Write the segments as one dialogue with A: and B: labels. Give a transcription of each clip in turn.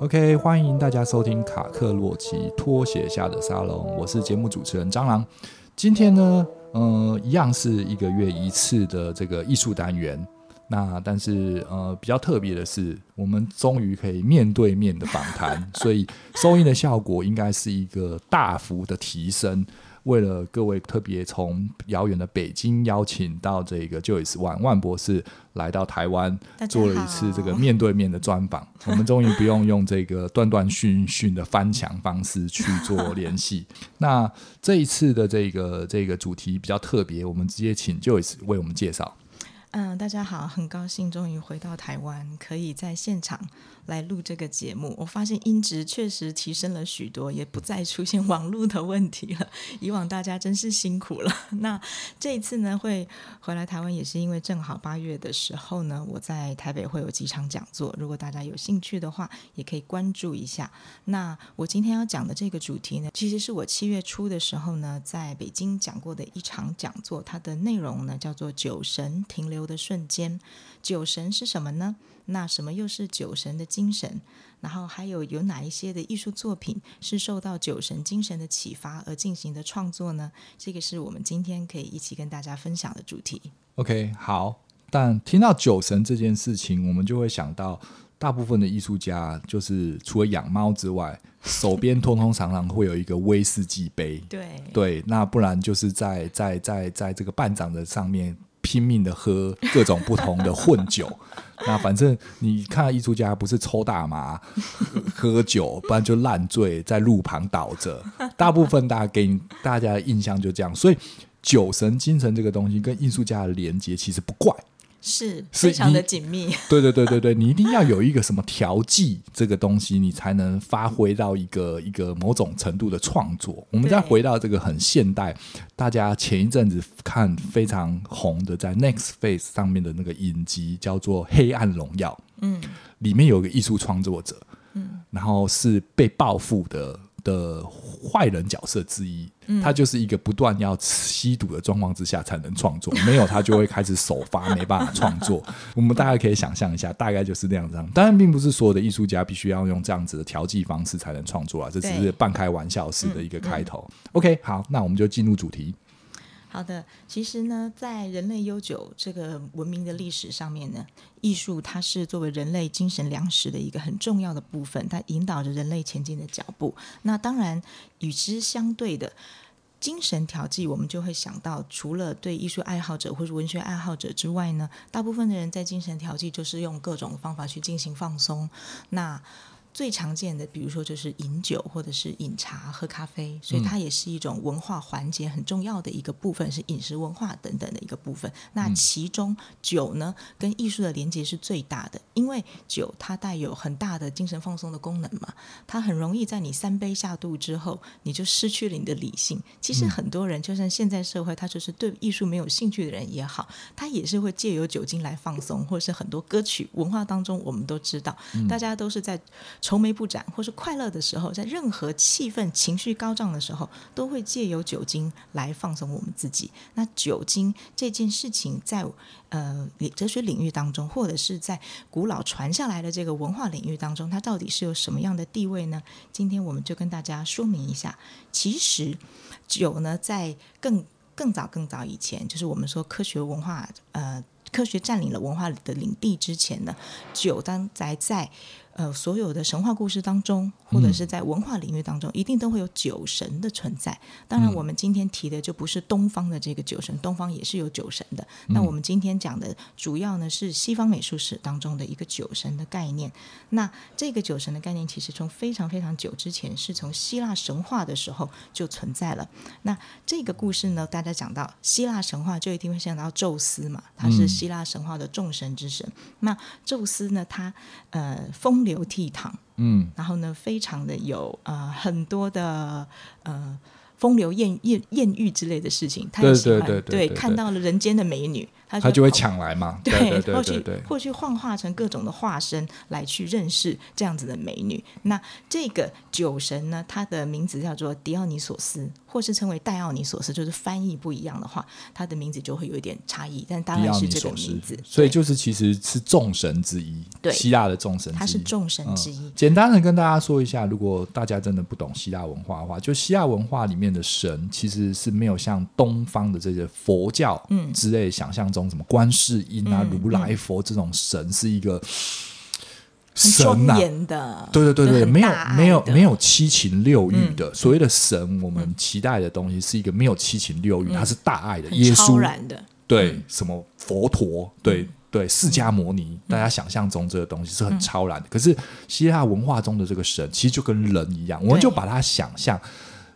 A: OK，欢迎大家收听卡克洛奇拖鞋下的沙龙，我是节目主持人蟑螂。今天呢，呃，一样是一个月一次的这个艺术单元。那但是呃，比较特别的是，我们终于可以面对面的访谈，所以 收音的效果应该是一个大幅的提升。为了各位特别从遥远的北京邀请到这个 Joyce 万万博士来到台湾，做了一次这个面对面的专访。我们终于不用用这个断断续续的翻墙方式去做联系。那这一次的这个这个主题比较特别，我们直接请 Joyce 为我们介绍。
B: 嗯，大家好，很高兴终于回到台湾，可以在现场来录这个节目。我发现音质确实提升了许多，也不再出现网络的问题了。以往大家真是辛苦了。那这一次呢，会回来台湾，也是因为正好八月的时候呢，我在台北会有几场讲座。如果大家有兴趣的话，也可以关注一下。那我今天要讲的这个主题呢，其实是我七月初的时候呢，在北京讲过的一场讲座，它的内容呢叫做“酒神停留”的瞬间，酒神是什么呢？那什么又是酒神的精神？然后还有有哪一些的艺术作品是受到酒神精神的启发而进行的创作呢？这个是我们今天可以一起跟大家分享的主题。
A: OK，好。但听到酒神这件事情，我们就会想到，大部分的艺术家就是除了养猫之外，手边通通常常会有一个威士忌杯。
B: 对
A: 对，那不然就是在在在在这个半掌的上面。拼命的喝各种不同的混酒，那反正你看艺术家不是抽大麻喝，喝酒，不然就烂醉在路旁倒着。大部分大家给大家的印象就这样，所以酒神精神这个东西跟艺术家的连接其实不怪。
B: 是非常的紧密，
A: 对对对对对，你一定要有一个什么调剂这个东西，你才能发挥到一个一个某种程度的创作。我们再回到这个很现代，大家前一阵子看非常红的，在 Next Face 上面的那个影集叫做《黑暗荣耀》，嗯，里面有个艺术创作者，嗯，然后是被报复的。的坏人角色之一，他就是一个不断要吸毒的状况之下才能创作，没有他就会开始首发，没办法创作。我们大概可以想象一下，大概就是那样子。当然，并不是所有的艺术家必须要用这样子的调剂方式才能创作啊，这只是半开玩笑式的一个开头。OK，好，那我们就进入主题。
B: 好的，其实呢，在人类悠久这个文明的历史上面呢，艺术它是作为人类精神粮食的一个很重要的部分，它引导着人类前进的脚步。那当然，与之相对的精神调剂，我们就会想到，除了对艺术爱好者或者文学爱好者之外呢，大部分的人在精神调剂就是用各种方法去进行放松。那最常见的，比如说就是饮酒，或者是饮茶、喝咖啡，所以它也是一种文化环节很重要的一个部分，是饮食文化等等的一个部分。那其中酒呢，跟艺术的连接是最大的，因为酒它带有很大的精神放松的功能嘛，它很容易在你三杯下肚之后，你就失去了你的理性。其实很多人，就算现在社会，他就是对艺术没有兴趣的人也好，他也是会借由酒精来放松，或者是很多歌曲文化当中，我们都知道，大家都是在。愁眉不展，或是快乐的时候，在任何气氛、情绪高涨的时候，都会借由酒精来放松我们自己。那酒精这件事情在，呃哲学领域当中，或者是在古老传下来的这个文化领域当中，它到底是有什么样的地位呢？今天我们就跟大家说明一下。其实，酒呢，在更更早、更早以前，就是我们说科学文化，呃，科学占领了文化的领地之前呢，酒当在在。呃，所有的神话故事当中，或者是在文化领域当中，嗯、一定都会有酒神的存在。当然，我们今天提的就不是东方的这个酒神，东方也是有酒神的。那、嗯、我们今天讲的主要呢是西方美术史当中的一个酒神的概念。那这个酒神的概念，其实从非常非常久之前，是从希腊神话的时候就存在了。那这个故事呢，大家讲到希腊神话，就一定会想到宙斯嘛，他是希腊神话的众神之神。嗯、那宙斯呢，他呃风。风流倜傥，嗯，然后呢，非常的有呃很多的呃风流艳艳艳遇之类的事情，他也喜欢。对对对对，对，对，看到了人间的美女。
A: 他就会抢来嘛，对对对对对，
B: 或去幻化成各种的化身来去认识这样子的美女。那这个酒神呢，他的名字叫做迪奥尼索斯，或是称为戴奥尼索斯，就是翻译不一样的话，他的名字就会有一点差异。但当然是这个名字，
A: 所以就是其实是众神之一，对，希腊的众神之一，
B: 他是众神之一。
A: 嗯，简单的跟大家说一下，如果大家真的不懂希腊文化的话，就希腊文化里面的神其实是没有像东方的这些佛教嗯之类想象中什么观世。音啊，如来佛这种神是一个神呐、啊，对对对对，没有没有没有七情六欲的、嗯、所谓的神，我们期待的东西是一个没有七情六欲，它、嗯、是大爱的，耶稣
B: 的，
A: 对、嗯、什么佛陀，对对释迦摩尼，大家想象中这个东西是很超然的。可是希腊文化中的这个神，其实就跟人一样，我们就把它想象。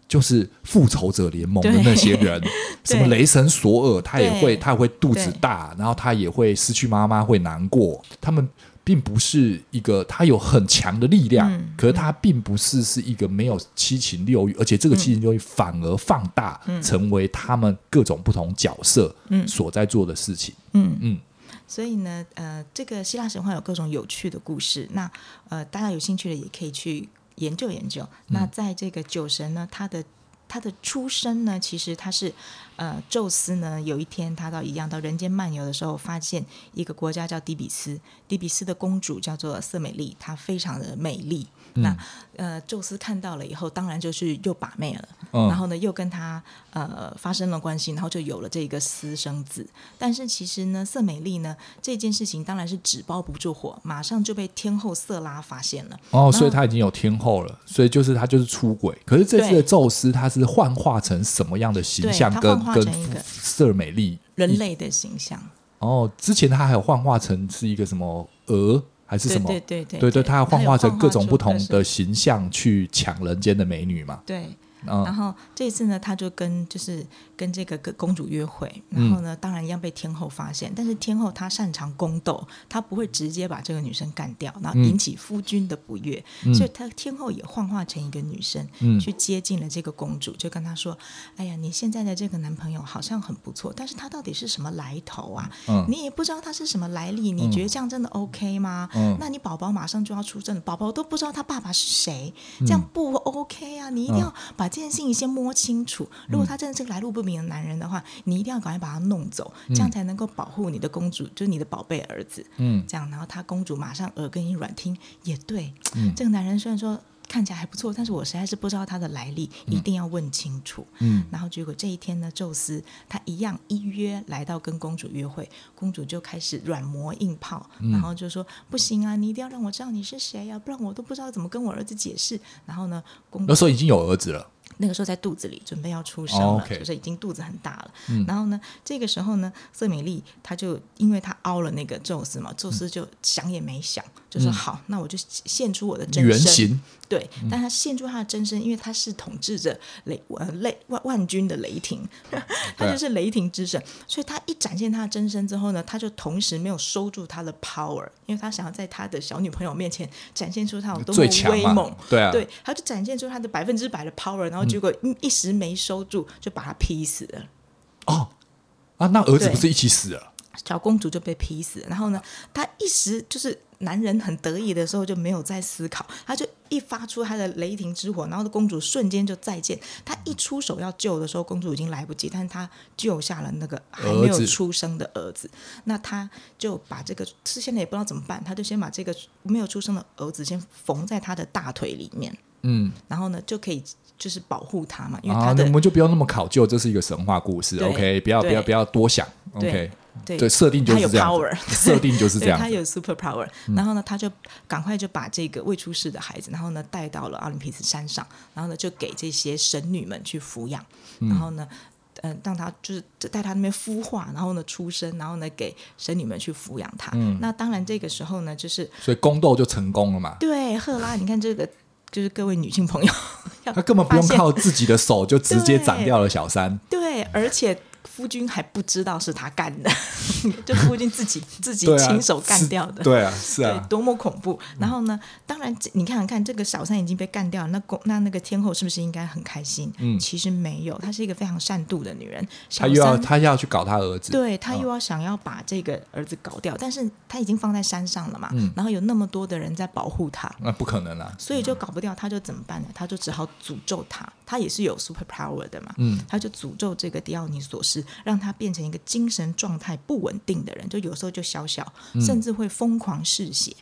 A: 就是复仇者联盟的那些人，什么雷神索尔，他也会，他也会肚子大，然后他也会失去妈妈，会难过。他们并不是一个，他有很强的力量，嗯、可是他并不是是一个没有七情六欲，而且这个七情六欲反而放大，嗯、成为他们各种不同角色所在做的事情。嗯嗯，
B: 嗯，所以呢，呃，这个希腊神话有各种有趣的故事，那呃，大家有兴趣的也可以去。研究研究，那在这个酒神呢，他的他的出生呢，其实他是呃，宙斯呢，有一天他到一样到人间漫游的时候，发现一个国家叫底比斯，底比斯的公主叫做瑟美丽，她非常的美丽。嗯、那呃，宙斯看到了以后，当然就是又把妹了，嗯、然后呢，又跟他呃发生了关系，然后就有了这个私生子。但是其实呢，瑟美丽呢这件事情当然是纸包不住火，马上就被天后瑟拉发现了。
A: 哦，所以他已经有天后了，所以就是他就是出轨。可是这次的宙斯他是幻化成什么样的形象跟？跟跟瑟美丽
B: 人类的形象。
A: 哦，之前他还有幻化成是一个什么鹅？还是什
B: 么？对对
A: 对对，他要幻化成各种不同的形象去抢人间的美女嘛？
B: 对。嗯、然后这一次呢，他就跟就是跟这个公主约会，然后呢，嗯、当然一样被天后发现。但是天后她擅长宫斗，她不会直接把这个女生干掉，然后引起夫君的不悦，嗯、所以她天后也幻化成一个女生，嗯、去接近了这个公主，就跟她说：“哎呀，你现在的这个男朋友好像很不错，但是他到底是什么来头啊？嗯、你也不知道他是什么来历，你觉得这样真的 OK 吗？嗯、那你宝宝马上就要出生了，宝宝都不知道他爸爸是谁，这样不 OK 啊！你一定要把。”这件事情先摸清楚。如果他真的是个来路不明的男人的话，嗯、你一定要赶快把他弄走，这样才能够保护你的公主，就是你的宝贝儿子。嗯，这样，然后他公主马上耳根一软，听也对。嗯，这个男人虽然说看起来还不错，但是我实在是不知道他的来历，一定要问清楚。嗯，然后结果这一天呢，宙斯他一样依约来到跟公主约会，公主就开始软磨硬泡，嗯、然后就说不行啊，你一定要让我知道你是谁呀、啊，不然我都不知道怎么跟我儿子解释。然后呢，公主那
A: 时候已经有儿子了。
B: 那个时候在肚子里准备要出生了，oh. 就是已经肚子很大了。嗯、然后呢，这个时候呢，瑟美丽她就因为她凹了那个宙斯嘛，宙斯就想也没想，嗯、就说好，那我就现出我的真身。原型。对，但他献出他的真身，因为他是统治着雷呃雷万万军的雷霆，他就是雷霆之神，所以他一展现他的真身之后呢，他就同时没有收住他的 power，因为他想要在他的小女朋友面前展现出他有多么威猛，
A: 对啊，
B: 对，他就展现出他的百分之百的 power，然后结果一时没收住，就把他劈死了。
A: 哦，啊，那儿子不是一起死了？
B: 小公主就被劈死，然后呢，他一时就是男人很得意的时候就没有再思考，他就一发出他的雷霆之火，然后公主瞬间就再见。他一出手要救的时候，公主已经来不及，但是他救下了那个还没有出生的儿子。那他就把这个是现在也不知道怎么办，他就先把这个没有出生的儿子先缝在他的大腿里面，嗯，然后呢就可以就是保护他嘛，因为他的、
A: 啊、我们就不要那么考究，这是一个神话故事，OK，不要不要不要多想，OK。对，设定就是这样。设定就是这样。
B: 他有 super power，然后呢，他就赶快就把这个未出世的孩子，然后呢带到了奥林匹斯山上，然后呢就给这些神女们去抚养，然后呢，嗯，让他就是带他那边孵化，然后呢出生，然后呢给神女们去抚养他。嗯，那当然这个时候呢，就是
A: 所以宫斗就成功了嘛。
B: 对，赫拉，你看这个，就是各位女性朋友，
A: 她根本不用靠自己的手就直接斩掉了小三。
B: 对，而且。夫君还不知道是他干的，就夫君自己自己亲手干掉的。
A: 对啊，是啊，
B: 多么恐怖！然后呢，当然你看看这个小三已经被干掉了，那公那那个天后是不是应该很开心？嗯，其实没有，她是一个非常善妒的女人。
A: 她又要她要去搞她儿子，
B: 对，她又要想要把这个儿子搞掉，但是她已经放在山上了嘛，然后有那么多的人在保护她，
A: 那不可能啊，
B: 所以就搞不掉，她就怎么办呢？她就只好诅咒他，她也是有 super power 的嘛，嗯，她就诅咒这个迪奥尼索斯，让他变成一个精神状态不稳定的人，就有时候就小小，甚至会疯狂嗜血。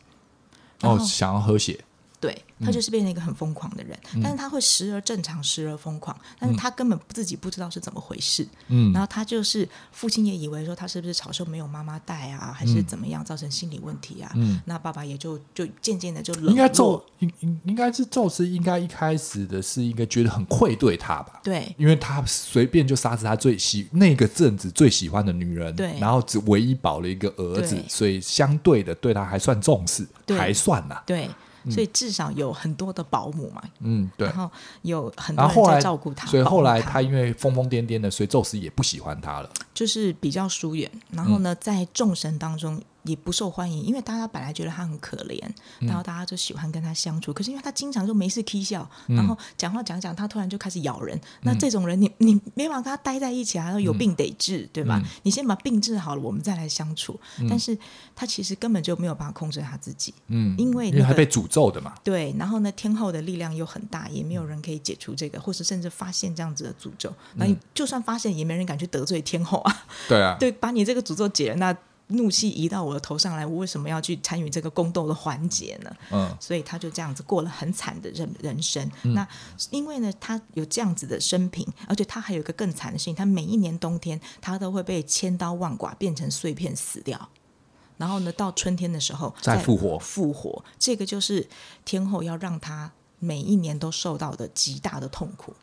A: 哦，想要喝血。
B: 对，他就是变成一个很疯狂的人，嗯、但是他会时而正常，时而疯狂，但是他根本自己不知道是怎么回事。嗯，然后他就是父亲也以为说他是不是小时候没有妈妈带啊，还是怎么样造成心理问题啊？嗯，那爸爸也就就渐渐的就冷落。应该宙
A: 应应应该是宙斯应该一开始的是应该觉得很愧对他吧？
B: 对，
A: 因为他随便就杀死他最喜那个阵子最喜欢的女人，
B: 对，
A: 然后只唯一保了一个儿子，所以相对的对他还算重视，
B: 对
A: 还算呐、啊，
B: 对。所以至少有很多的保姆嘛，
A: 嗯，对，
B: 然后有很多人在照顾他，
A: 所以后来他因为疯疯癫癫的，所以宙斯也不喜欢他了，
B: 就是比较疏远。然后呢，在众神当中。也不受欢迎，因为大家本来觉得他很可怜，嗯、然后大家就喜欢跟他相处。可是因为他经常就没事 k 笑，嗯、然后讲话讲讲，他突然就开始咬人。嗯、那这种人你，你你没办法跟他待在一起啊，有病得治，嗯、对吧？嗯、你先把病治好了，我们再来相处。嗯、但是他其实根本就没有办法控制他自己，嗯，因为、那个、
A: 因为他被诅咒的嘛。
B: 对，然后呢，天后的力量又很大，也没有人可以解除这个，或是甚至发现这样子的诅咒。那你就算发现，也没人敢去得罪天后啊。
A: 对啊，
B: 对，把你这个诅咒解了，那。怒气移到我的头上来，我为什么要去参与这个宫斗的环节呢？嗯，所以他就这样子过了很惨的人人生。嗯、那因为呢，他有这样子的生平，而且他还有一个更惨的事情，他每一年冬天，他都会被千刀万剐，变成碎片死掉。然后呢，到春天的时候
A: 再复活，
B: 复活。这个就是天后要让他每一年都受到的极大的痛苦。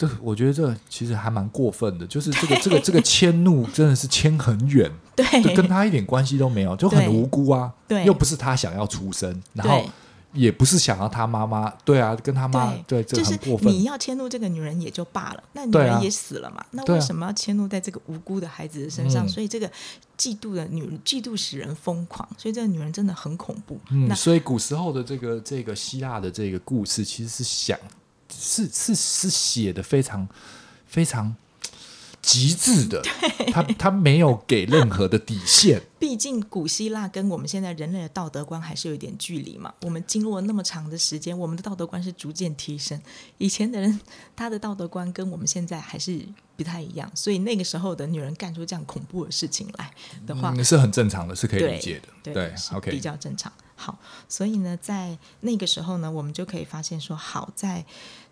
A: 这我觉得这其实还蛮过分的，就是这个这个这个迁怒真的是迁很远，
B: 对，
A: 跟他一点关系都没有，就很无辜啊，对，又不是他想要出生，然后也不是想要他妈妈，对啊，跟他妈对，这很过分。
B: 你要迁怒这个女人也就罢了，那女人也死了嘛，那为什么要迁怒在这个无辜的孩子的身上？所以这个嫉妒的女人，嫉妒使人疯狂，所以这个女人真的很恐怖。
A: 嗯，所以古时候的这个这个希腊的这个故事，其实是想。是是是写的非常非常极致的，他他没有给任何的底线。
B: 毕竟古希腊跟我们现在人类的道德观还是有一点距离嘛。我们经过了那么长的时间，我们的道德观是逐渐提升。以前的人他的道德观跟我们现在还是不太一样，所以那个时候的女人干出这样恐怖的事情来的话，
A: 嗯、是很正常的，是可以理解的。对，对，OK，
B: 比较正常。好，所以呢，在那个时候呢，我们就可以发现说，好在。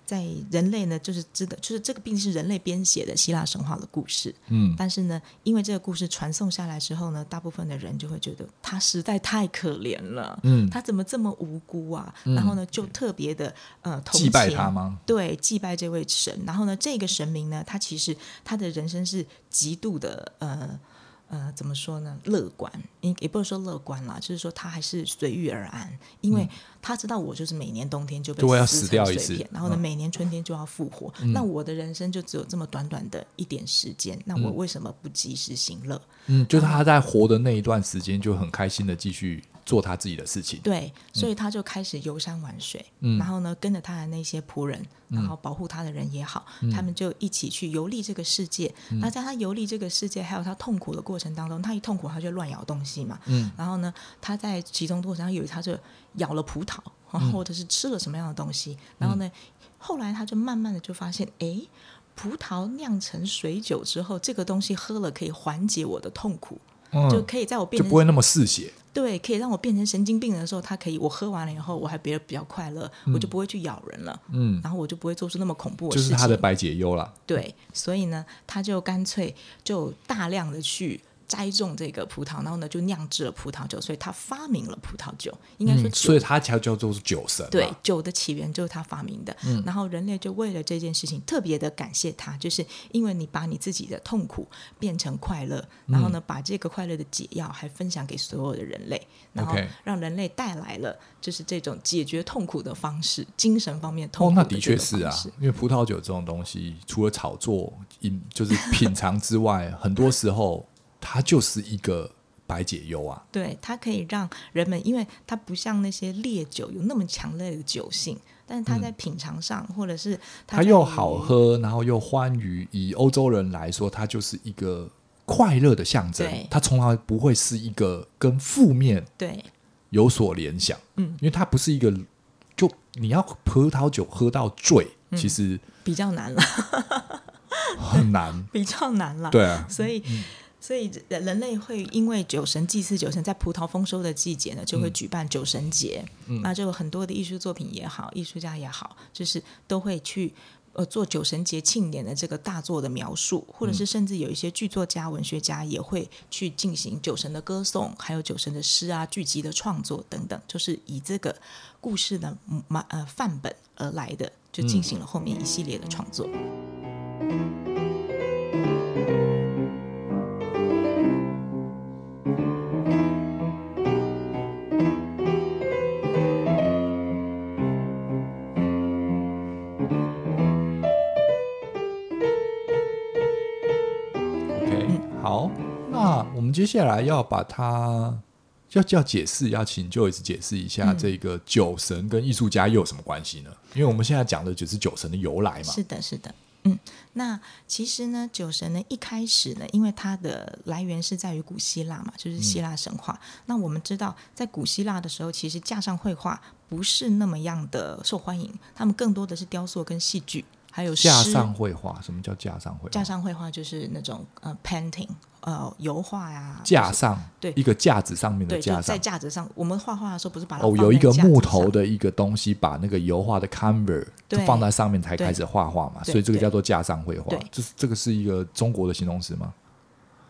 B: 在人类呢，就是知道，就是这个毕竟是人类编写的希腊神话的故事。嗯，但是呢，因为这个故事传送下来之后呢，大部分的人就会觉得他实在太可怜了。嗯，他怎么这么无辜啊？嗯、然后呢，就特别的呃，
A: 祭拜他吗？
B: 对，祭拜这位神。然后呢，这个神明呢，他其实他的人生是极度的呃。呃，怎么说呢？乐观，也也不是说乐观啦，就是说他还是随遇而安，因为他知道我就是每年冬天就被撕成碎片，然后呢，每年春天就要复活。嗯、那我的人生就只有这么短短的一点时间，嗯、那我为什么不及时行乐？
A: 嗯，就是他在活的那一段时间就很开心的继续。做他自己的事情，
B: 对，所以他就开始游山玩水，嗯、然后呢，跟着他的那些仆人，然后保护他的人也好，嗯、他们就一起去游历这个世界。嗯、那在他游历这个世界，还有他痛苦的过程当中，他一痛苦他就乱咬东西嘛，嗯、然后呢，他在其中过程当中，有一他就咬了葡萄，或者是吃了什么样的东西，嗯、然后呢，后来他就慢慢的就发现，哎，葡萄酿成水酒之后，这个东西喝了可以缓解我的痛苦。嗯、就可以在我变成
A: 就不会那么嗜血，
B: 对，可以让我变成神经病人的时候，他可以我喝完了以后，我还别的比较快乐，嗯、我就不会去咬人了，嗯，然后我就不会做出那么恐怖的事情，
A: 就是他的白解忧了，
B: 对，所以呢，他就干脆就大量的去栽种这个葡萄，然后呢就酿制了葡萄酒，所以他发明了葡萄酒。应该说、嗯，
A: 所以他才叫做酒神。
B: 对，酒的起源就是他发明的。嗯，然后人类就为了这件事情特别的感谢他，就是因为你把你自己的痛苦变成快乐，然后呢把这个快乐的解药还分享给所有的人类，然后让人类带来了就是这种解决痛苦的方式，精神方面痛苦的。哦，
A: 那的确是啊，因为葡萄酒这种东西，除了炒作、饮就是品尝之外，很多时候。它就是一个白解忧啊！
B: 对，它可以让人们，因为它不像那些烈酒有那么强烈的酒性，但是它在品尝上，嗯、或者是
A: 它又好喝，然后又欢愉。以欧洲人来说，它就是一个快乐的象征。它从来不会是一个跟负面对有所联想。嗯，因为它不是一个，就你要葡萄酒喝到醉，嗯、其实
B: 比较难了，
A: 很难，
B: 比较难了。
A: 对啊，
B: 所以。嗯所以人人类会因为酒神祭祀酒神，在葡萄丰收的季节呢，就会举办酒神节。嗯，那就有很多的艺术作品也好，艺术家也好，就是都会去呃做酒神节庆典的这个大作的描述，或者是甚至有一些剧作家、文学家也会去进行酒神的歌颂，还有酒神的诗啊、剧集的创作等等，就是以这个故事的呃范本而来的，就进行了后面一系列的创作。嗯
A: 接下来要把它要要解释，要请 Joyce 解释一下这个酒神跟艺术家又有什么关系呢？因为我们现在讲的就是酒神的由来嘛。
B: 是的，是的，嗯，那其实呢，酒神呢一开始呢，因为它的来源是在于古希腊嘛，就是希腊神话。嗯、那我们知道，在古希腊的时候，其实架上绘画不是那么样的受欢迎，他们更多的是雕塑跟戏剧。还有
A: 架上绘画，什么叫架上绘画？
B: 架上绘画就是那种呃，painting，呃，油画呀。
A: 架上
B: 对
A: 一个架子上面的架上，
B: 在架子上，我们画画的时候不是把它
A: 哦，有一个木头的一个东西，把那个油画的 canvas 就放在上面才开始画画嘛，所以这个叫做架上绘画。这是这个是一个中国的形容词吗？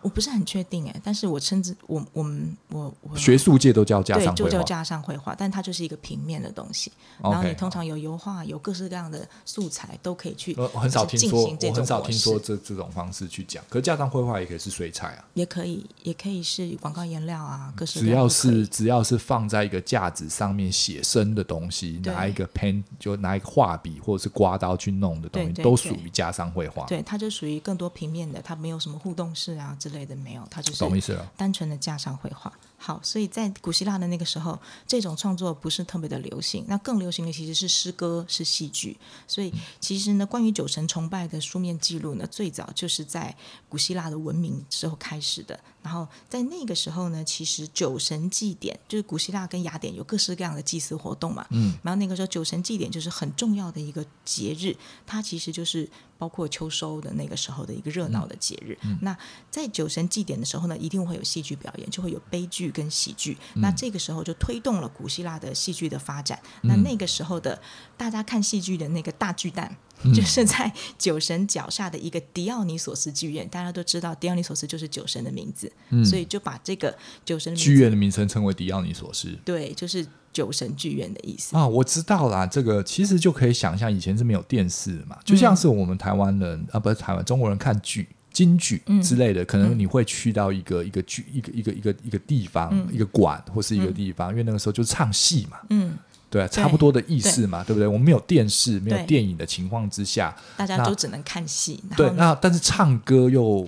B: 我不是很确定哎，但是我称之我我们我我
A: 学术界都叫加上绘画，
B: 就叫架上绘画，但它就是一个平面的东西。然后你通常有油画，有各式各样的素材都可以去。
A: 我很少听说，我很少听说这这种方式去讲。可是架上绘画也可以是水彩啊，
B: 也可以也可以是广告颜料啊，各式各样。
A: 只要是只要是放在一个架子上面写生的东西，拿一个 pen 就拿一个画笔或者是刮刀去弄的东西，对对对都属于加上绘画。
B: 对，它就属于更多平面的，它没有什么互动式啊之类的，没有它。
A: 懂意思了，
B: 单纯的架上绘画。好，所以在古希腊的那个时候，这种创作不是特别的流行。那更流行的其实是诗歌，是戏剧。所以其实呢，关于酒神崇拜的书面记录呢，最早就是在古希腊的文明之后开始的。然后在那个时候呢，其实酒神祭典就是古希腊跟雅典有各式各样的祭祀活动嘛。嗯。然后那个时候酒神祭典就是很重要的一个节日，它其实就是包括秋收的那个时候的一个热闹的节日。嗯。那在酒神祭典的时候呢，一定会有戏剧表演，就会有悲剧跟喜剧。嗯。那这个时候就推动了古希腊的戏剧的发展。嗯。那那个时候的大家看戏剧的那个大巨蛋。就是在酒神脚下的一个迪奥尼索斯剧院，大家都知道迪奥尼索斯就是酒神的名字，嗯、所以就把这个酒神
A: 剧院的名称称为迪奥尼索斯。
B: 对，就是酒神剧院的意思
A: 啊。我知道啦，这个其实就可以想象，以前是没有电视嘛，就像是我们台湾人、嗯、啊，不是台湾中国人看剧、京剧之类的，嗯、可能你会去到一个一个剧、一个一个一个一个地方、嗯、一个馆或是一个地方，嗯、因为那个时候就是唱戏嘛。嗯。对，差不多的意思嘛，对，对不对？我们没有电视、没有电影的情况之下，
B: 大家都只能看戏。
A: 对，那但是唱歌又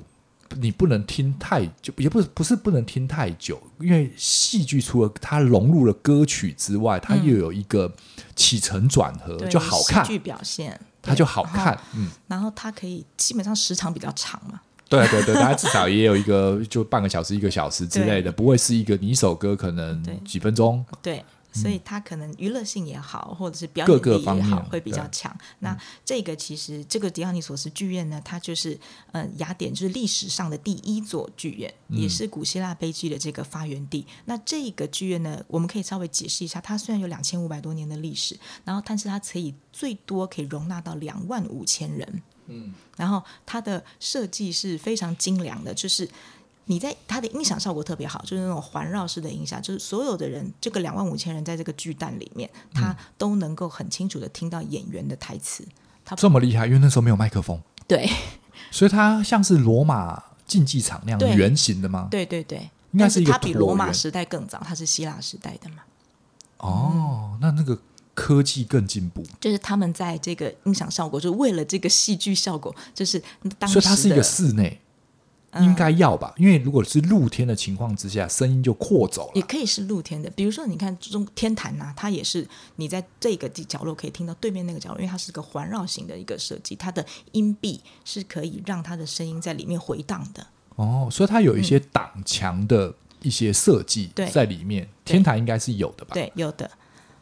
A: 你不能听太久，也不是不是不能听太久，因为戏剧除了它融入了歌曲之外，它又有一个起承转合，嗯、就好看。
B: 剧表现
A: 它就好看，嗯。
B: 然后它可以基本上时长比较长嘛。
A: 对对对，它至少也有一个就半个小时、一个小时之类的，不会是一个你一首歌可能几分钟。
B: 对。对所以它可能娱乐性也好，或者是表演力也好，会比较强。那这个其实这个迪奥尼索斯剧院呢，它就是呃雅典就是历史上的第一座剧院，也是古希腊悲剧的这个发源地。那这个剧院呢，我们可以稍微解释一下，它虽然有两千五百多年的历史，然后但是它可以最多可以容纳到两万五千人。嗯，然后它的设计是非常精良的，就是。你在它的音响效果特别好，就是那种环绕式的音响，就是所有的人，这个两万五千人在这个巨蛋里面，他都能够很清楚的听到演员的台词。他
A: 这么厉害，因为那时候没有麦克风。
B: 对，
A: 所以它像是罗马竞技场那样圆形的吗？
B: 对对对，
A: 应该是。
B: 它比罗马时代更早，它是希腊时代的嘛。
A: 哦，那那个科技更进步，
B: 就是他们在这个音响效果，就是为了这个戏剧效果，就是当时
A: 所以它是一个室内。应该要吧，因为如果是露天的情况之下，声音就扩走了。
B: 也可以是露天的，比如说你看中天坛呐、啊，它也是你在这个角落可以听到对面那个角落，因为它是个环绕型的一个设计，它的音壁是可以让它的声音在里面回荡的。
A: 哦，所以它有一些挡墙的一些设计在里面，嗯、天坛应该是有的吧？
B: 对，有的。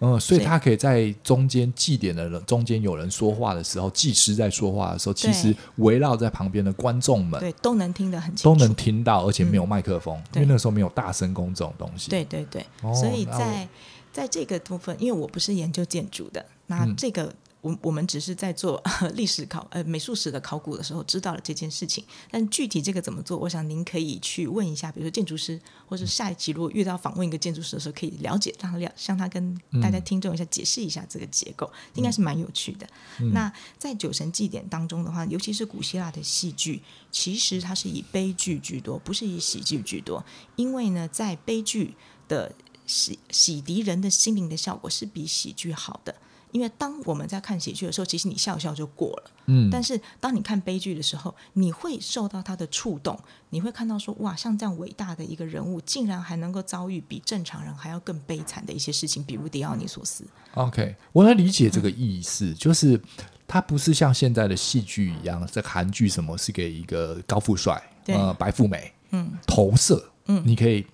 A: 嗯，所以他可以在中间祭典的人中间有人说话的时候，祭师在说话的时候，其实围绕在旁边的观众们
B: 对都能听得很清楚，
A: 都能听到，而且没有麦克风，
B: 嗯、
A: 因为那个时候没有大声公这种东西。
B: 对对对，哦、所以在在这个部分，因为我不是研究建筑的，那这个。嗯我我们只是在做 历史考呃美术史的考古的时候知道了这件事情，但具体这个怎么做，我想您可以去问一下，比如说建筑师，或者下一期如果遇到访问一个建筑师的时候，可以了解让他了，向他跟大家听众一下解释一下这个结构，嗯、应该是蛮有趣的。嗯、那在酒神祭典当中的话，尤其是古希腊的戏剧，其实它是以悲剧居多，不是以喜剧居多，因为呢，在悲剧的洗洗涤人的心灵的效果是比喜剧好的。因为当我们在看喜剧的时候，其实你笑笑就过了。嗯，但是当你看悲剧的时候，你会受到他的触动，你会看到说，哇，像这样伟大的一个人物，竟然还能够遭遇比正常人还要更悲惨的一些事情，比如迪奥尼索斯。
A: OK，我能理解这个意思，嗯、就是他不是像现在的戏剧一样，在韩剧什么是给一个高富帅、呃白富美，嗯，投射，嗯，你可以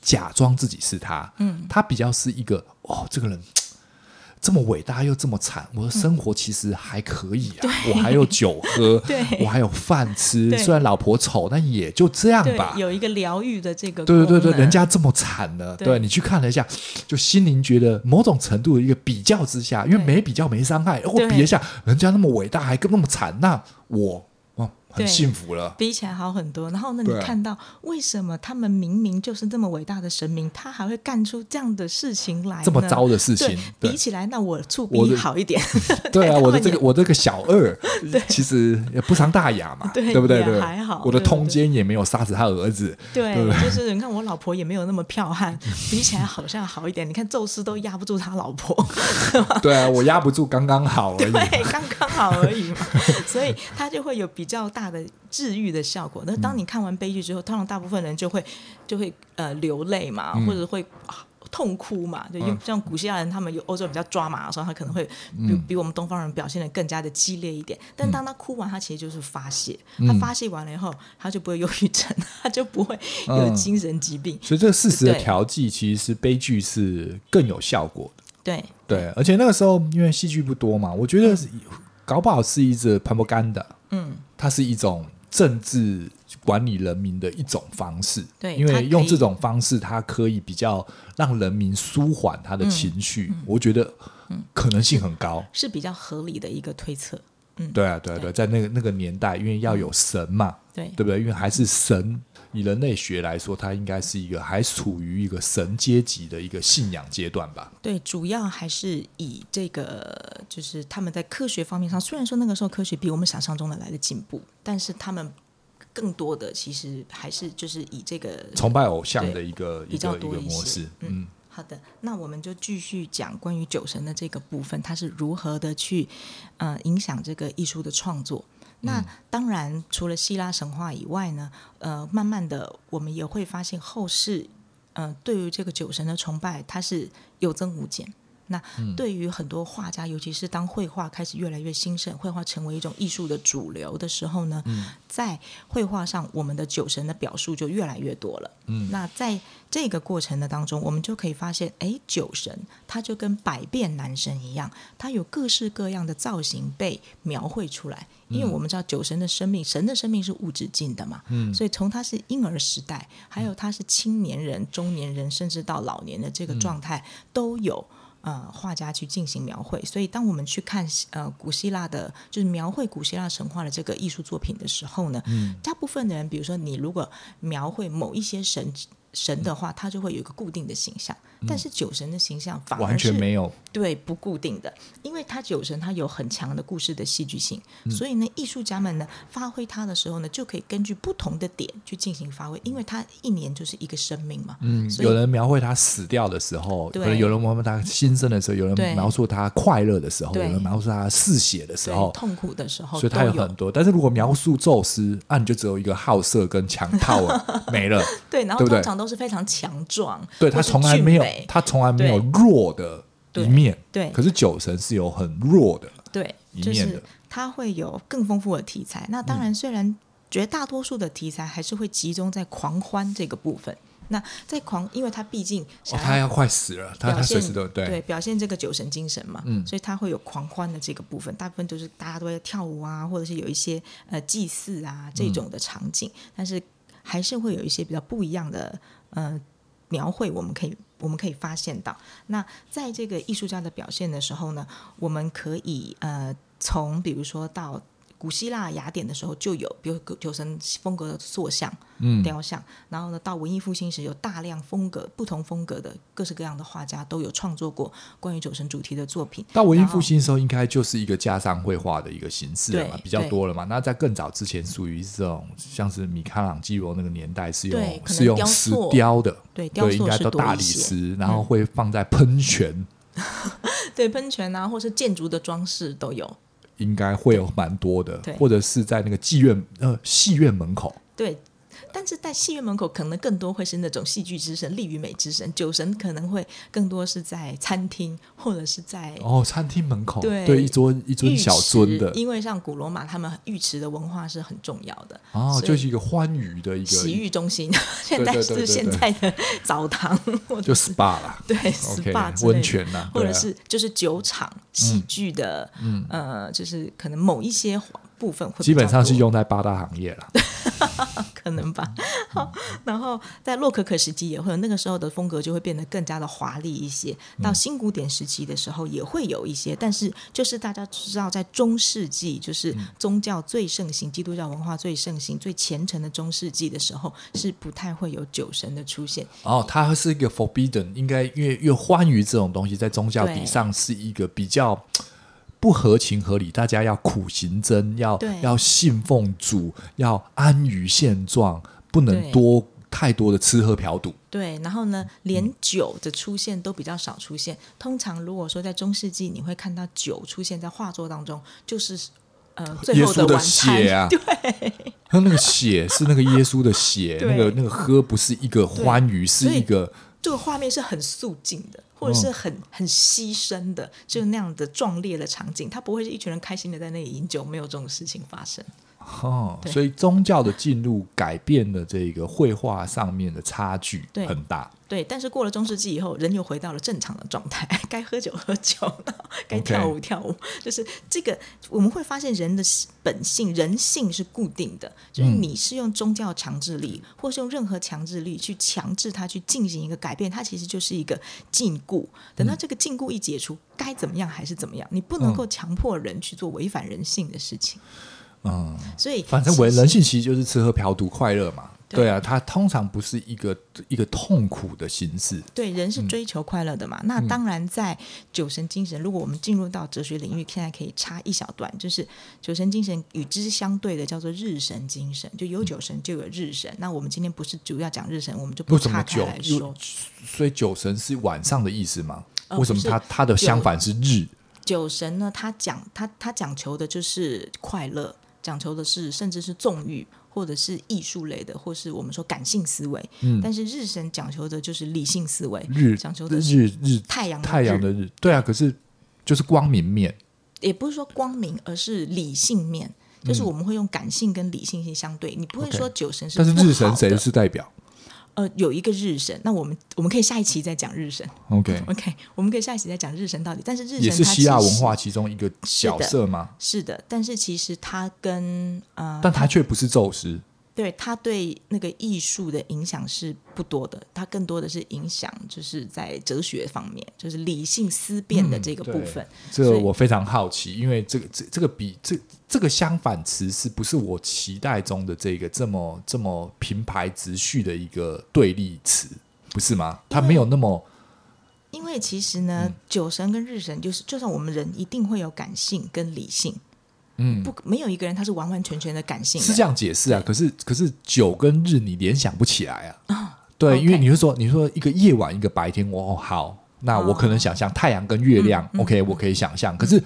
A: 假装自己是他，嗯，他比较是一个，哦，这个人。这么伟大又这么惨，我的生活其实还可以啊，我还有酒喝，我还有饭吃，虽然老婆丑，但也就这样吧。
B: 有一个疗愈的这个，
A: 对对对对，人家这么惨了，对。你去看了一下，就心灵觉得某种程度的一个比较之下，因为没比较没伤害，我比一下，人家那么伟大还更那么惨，那我。很幸福了，
B: 比起来好很多。然后呢，你看到为什么他们明明就是这么伟大的神明，他还会干出这样的事情来？
A: 这么糟的事情，
B: 比起来，那我处比你好一点。
A: 对啊，我的这个我这个小二，其实也不伤大雅嘛，对不对？对，
B: 还好。
A: 我的通奸也没有杀死他儿子。
B: 对，就是你看我老婆也没有那么剽悍，比起来好像好一点。你看宙斯都压不住他老婆，
A: 对啊，我压不住，刚刚好而已，
B: 对，刚刚好而已嘛。所以他就会有比较大。大的治愈的效果。那当你看完悲剧之后，通常大部分人就会就会呃流泪嘛，或者会痛哭嘛。就像古希腊人，他们有欧洲比较抓马的时候，他可能会比比我们东方人表现的更加的激烈一点。但当他哭完，他其实就是发泄。他发泄完了以后，他就不会忧郁症，他就不会有精神疾病。
A: 所以这个事实的调剂，其实是悲剧是更有效果的。
B: 对
A: 对，而且那个时候因为戏剧不多嘛，我觉得搞不好是一直 propaganda。嗯。它是一种政治管理人民的一种方式，
B: 对，
A: 因为用这种方式，它可以比较让人民舒缓他的情绪。我觉得可能性很高，
B: 是比较合理的一个推测。嗯，
A: 对啊，对啊，对，在那个那个年代，因为要有神嘛，对，对不对？因为还是神。以人类学来说，它应该是一个还处于一个神阶级的一个信仰阶段吧？
B: 对，主要还是以这个，就是他们在科学方面上，虽然说那个时候科学比我们想象中的来的进步，但是他们更多的其实还是就是以这个
A: 崇拜偶像的一个
B: 比较多
A: 一个模式。嗯，
B: 好的，那我们就继续讲关于酒神的这个部分，它是如何的去呃影响这个艺术的创作。那当然，除了希腊神话以外呢，呃，慢慢的我们也会发现后世，呃，对于这个酒神的崇拜，它是有增无减。那对于很多画家，尤其是当绘画开始越来越兴盛，绘画成为一种艺术的主流的时候呢，嗯、在绘画上，我们的酒神的表述就越来越多了。嗯，那在这个过程的当中，我们就可以发现，哎，酒神他就跟百变男神一样，他有各式各样的造型被描绘出来。因为我们知道酒神的生命，神的生命是无止境的嘛，嗯，所以从他是婴儿时代，还有他是青年人、中年人，甚至到老年的这个状态，都有。呃画家去进行描绘。所以，当我们去看呃古希腊的，就是描绘古希腊神话的这个艺术作品的时候呢，嗯，大部分的人，比如说你如果描绘某一些神。神的话，它就会有一个固定的形象，嗯、但是酒神的形象反而
A: 完全没有
B: 对不固定的，因为他酒神他有很强的故事的戏剧性，嗯、所以呢，艺术家们呢发挥他的时候呢，就可以根据不同的点去进行发挥，因为他一年就是一个生命嘛。
A: 嗯，有人描绘他死掉的时候，对，有人描绘他新生的时候，有人描述他快乐的时候，有人描述他嗜血的时候，
B: 痛苦的时候，
A: 所以他有很多。但是如果描述宙斯，那、啊、你就只有一个好色跟强 套了，没了。
B: 对，然后通常都是非常强。壮，
A: 对他从来没有，他从来没有弱的一面。对，对，可是酒神是有很弱的，
B: 对，就是他会有更丰富的题材。那当然，虽然绝大多数的题材还是会集中在狂欢这个部分。那在狂，因为他毕竟
A: 他要快死了，他他随时都对
B: 对表现这个酒神精神嘛，嗯，所以他会有狂欢的这个部分。大部分都是大家都在跳舞啊，或者是有一些呃祭祀啊这种的场景，嗯，但是还是会有一些比较不一样的呃。描绘我们可以我们可以发现到，那在这个艺术家的表现的时候呢，我们可以呃从比如说到。古希腊雅典的时候就有，比如酒神风格的塑像、嗯、雕像，然后呢，到文艺复兴时有大量风格不同风格的各式各样的画家都有创作过关于酒神主题的作品。
A: 到文艺复兴的时候，应该就是一个架上绘画的一个形式了嘛，比较多了嘛。那在更早之前，属于这种像是米开朗基罗那个年代是用是用石雕的，
B: 对，雕塑
A: 应该都大理石，然后会放在喷泉，
B: 嗯、对喷泉啊，或是建筑的装饰都有。
A: 应该会有蛮多的，或者是在那个妓院呃戏院门口。
B: 对。但是在戏院门口，可能更多会是那种戏剧之神、力与美之神。酒神可能会更多是在餐厅，或者是在
A: 哦餐厅门口，对，对一桌一尊小尊的。
B: 因为像古罗马，他们浴池的文化是很重要的
A: 哦，就是一个欢愉的一个
B: 洗浴中心。现在是现在的澡堂，
A: 就 SPA 啦，
B: 对 SPA
A: 温泉呐，
B: 或者是就是酒厂戏剧的，嗯呃，就是可能某一些部分会
A: 基本上是用在八大行业了。
B: 可能吧，好，然后在洛可可时期也会有，那个时候的风格就会变得更加的华丽一些。到新古典时期的时候也会有一些，但是就是大家知道，在中世纪，就是宗教最盛行、基督教文化最盛行、最虔诚的中世纪的时候，是不太会有酒神的出现。
A: 哦，它是一个 forbidden，应该因为因为欢愉这种东西在宗教底上是一个比较。不合情合理，大家要苦行僧，要要信奉主，要安于现状，不能多太多的吃喝嫖赌。
B: 对，然后呢，连酒的出现都比较少出现。嗯、通常如果说在中世纪，你会看到酒出现在画作当中，就是呃，最后的晚餐。耶稣的血啊，对，
A: 他那个血是那个耶稣的血，那个那个喝不是一个欢愉，是一个
B: 这个画面是很肃静的。或者是很很牺牲的，就那样的壮烈的场景，他不会是一群人开心的在那里饮酒，没有这种事情发生。
A: 哦，所以宗教的进入改变了这个绘画上面的差距很大。
B: 对，但是过了中世纪以后，人又回到了正常的状态，该喝酒喝酒，该跳舞跳舞。就是这个，我们会发现人的本性、人性是固定的。就是你是用宗教强制力，嗯、或是用任何强制力去强制他去进行一个改变，它其实就是一个禁锢。等到这个禁锢一解除，该怎么样还是怎么样。你不能够强迫人去做违反人性的事情。
A: 嗯，
B: 所以
A: 反正为人性其实就是吃喝嫖赌快乐嘛。对啊，它通常不是一个一个痛苦的形式。
B: 对，人是追求快乐的嘛。嗯、那当然，在酒神精神，如果我们进入到哲学领域，现在可以插一小段，就是酒神精神与之相对的叫做日神精神。就有酒神就有日神。嗯、那我们今天不是主要讲日神，我们就不岔开来说。
A: 所以酒神是晚上的意思吗？呃、为什么它它的相反是日？
B: 酒神呢？他讲他他讲求的就是快乐，讲求的是甚至是纵欲。或者是艺术类的，或是我们说感性思维，嗯，但是日神讲求的就是理性思维，
A: 日
B: 讲求的是
A: 日日
B: 太阳
A: 太阳的日，对啊，可是就是光明面，
B: 也不是说光明，而是理性面，就是我们会用感性跟理性性相对，你不会说酒神是，
A: 但是日神谁是代表？
B: 呃，有一个日神，那我们我们可以下一期再讲日神。
A: OK
B: OK，我们可以下一期再讲日神到底。但是日神
A: 也是希腊文化其中一个角色吗？
B: 是的，是的，但是其实他跟呃，
A: 但他却不是宙斯。
B: 对他对那个艺术的影响是不多的，他更多的是影响就是在哲学方面，就是理性思辨的这个部分。
A: 嗯、这个我非常好奇，因为这个这这个比这这个相反词是不是我期待中的这个这么这么平排直叙的一个对立词，不是吗？他没有那么。
B: 因为其实呢，嗯、酒神跟日神就是，就算我们人一定会有感性跟理性，嗯，不，没有一个人他是完完全全的感性的。
A: 是这样解释啊？可是可是酒跟日你联想不起来啊？哦、对因为你是说，你说一个夜晚一个白天，哦，好，那我可能想象太阳跟月亮、哦、，OK，、嗯、我可以想象。可是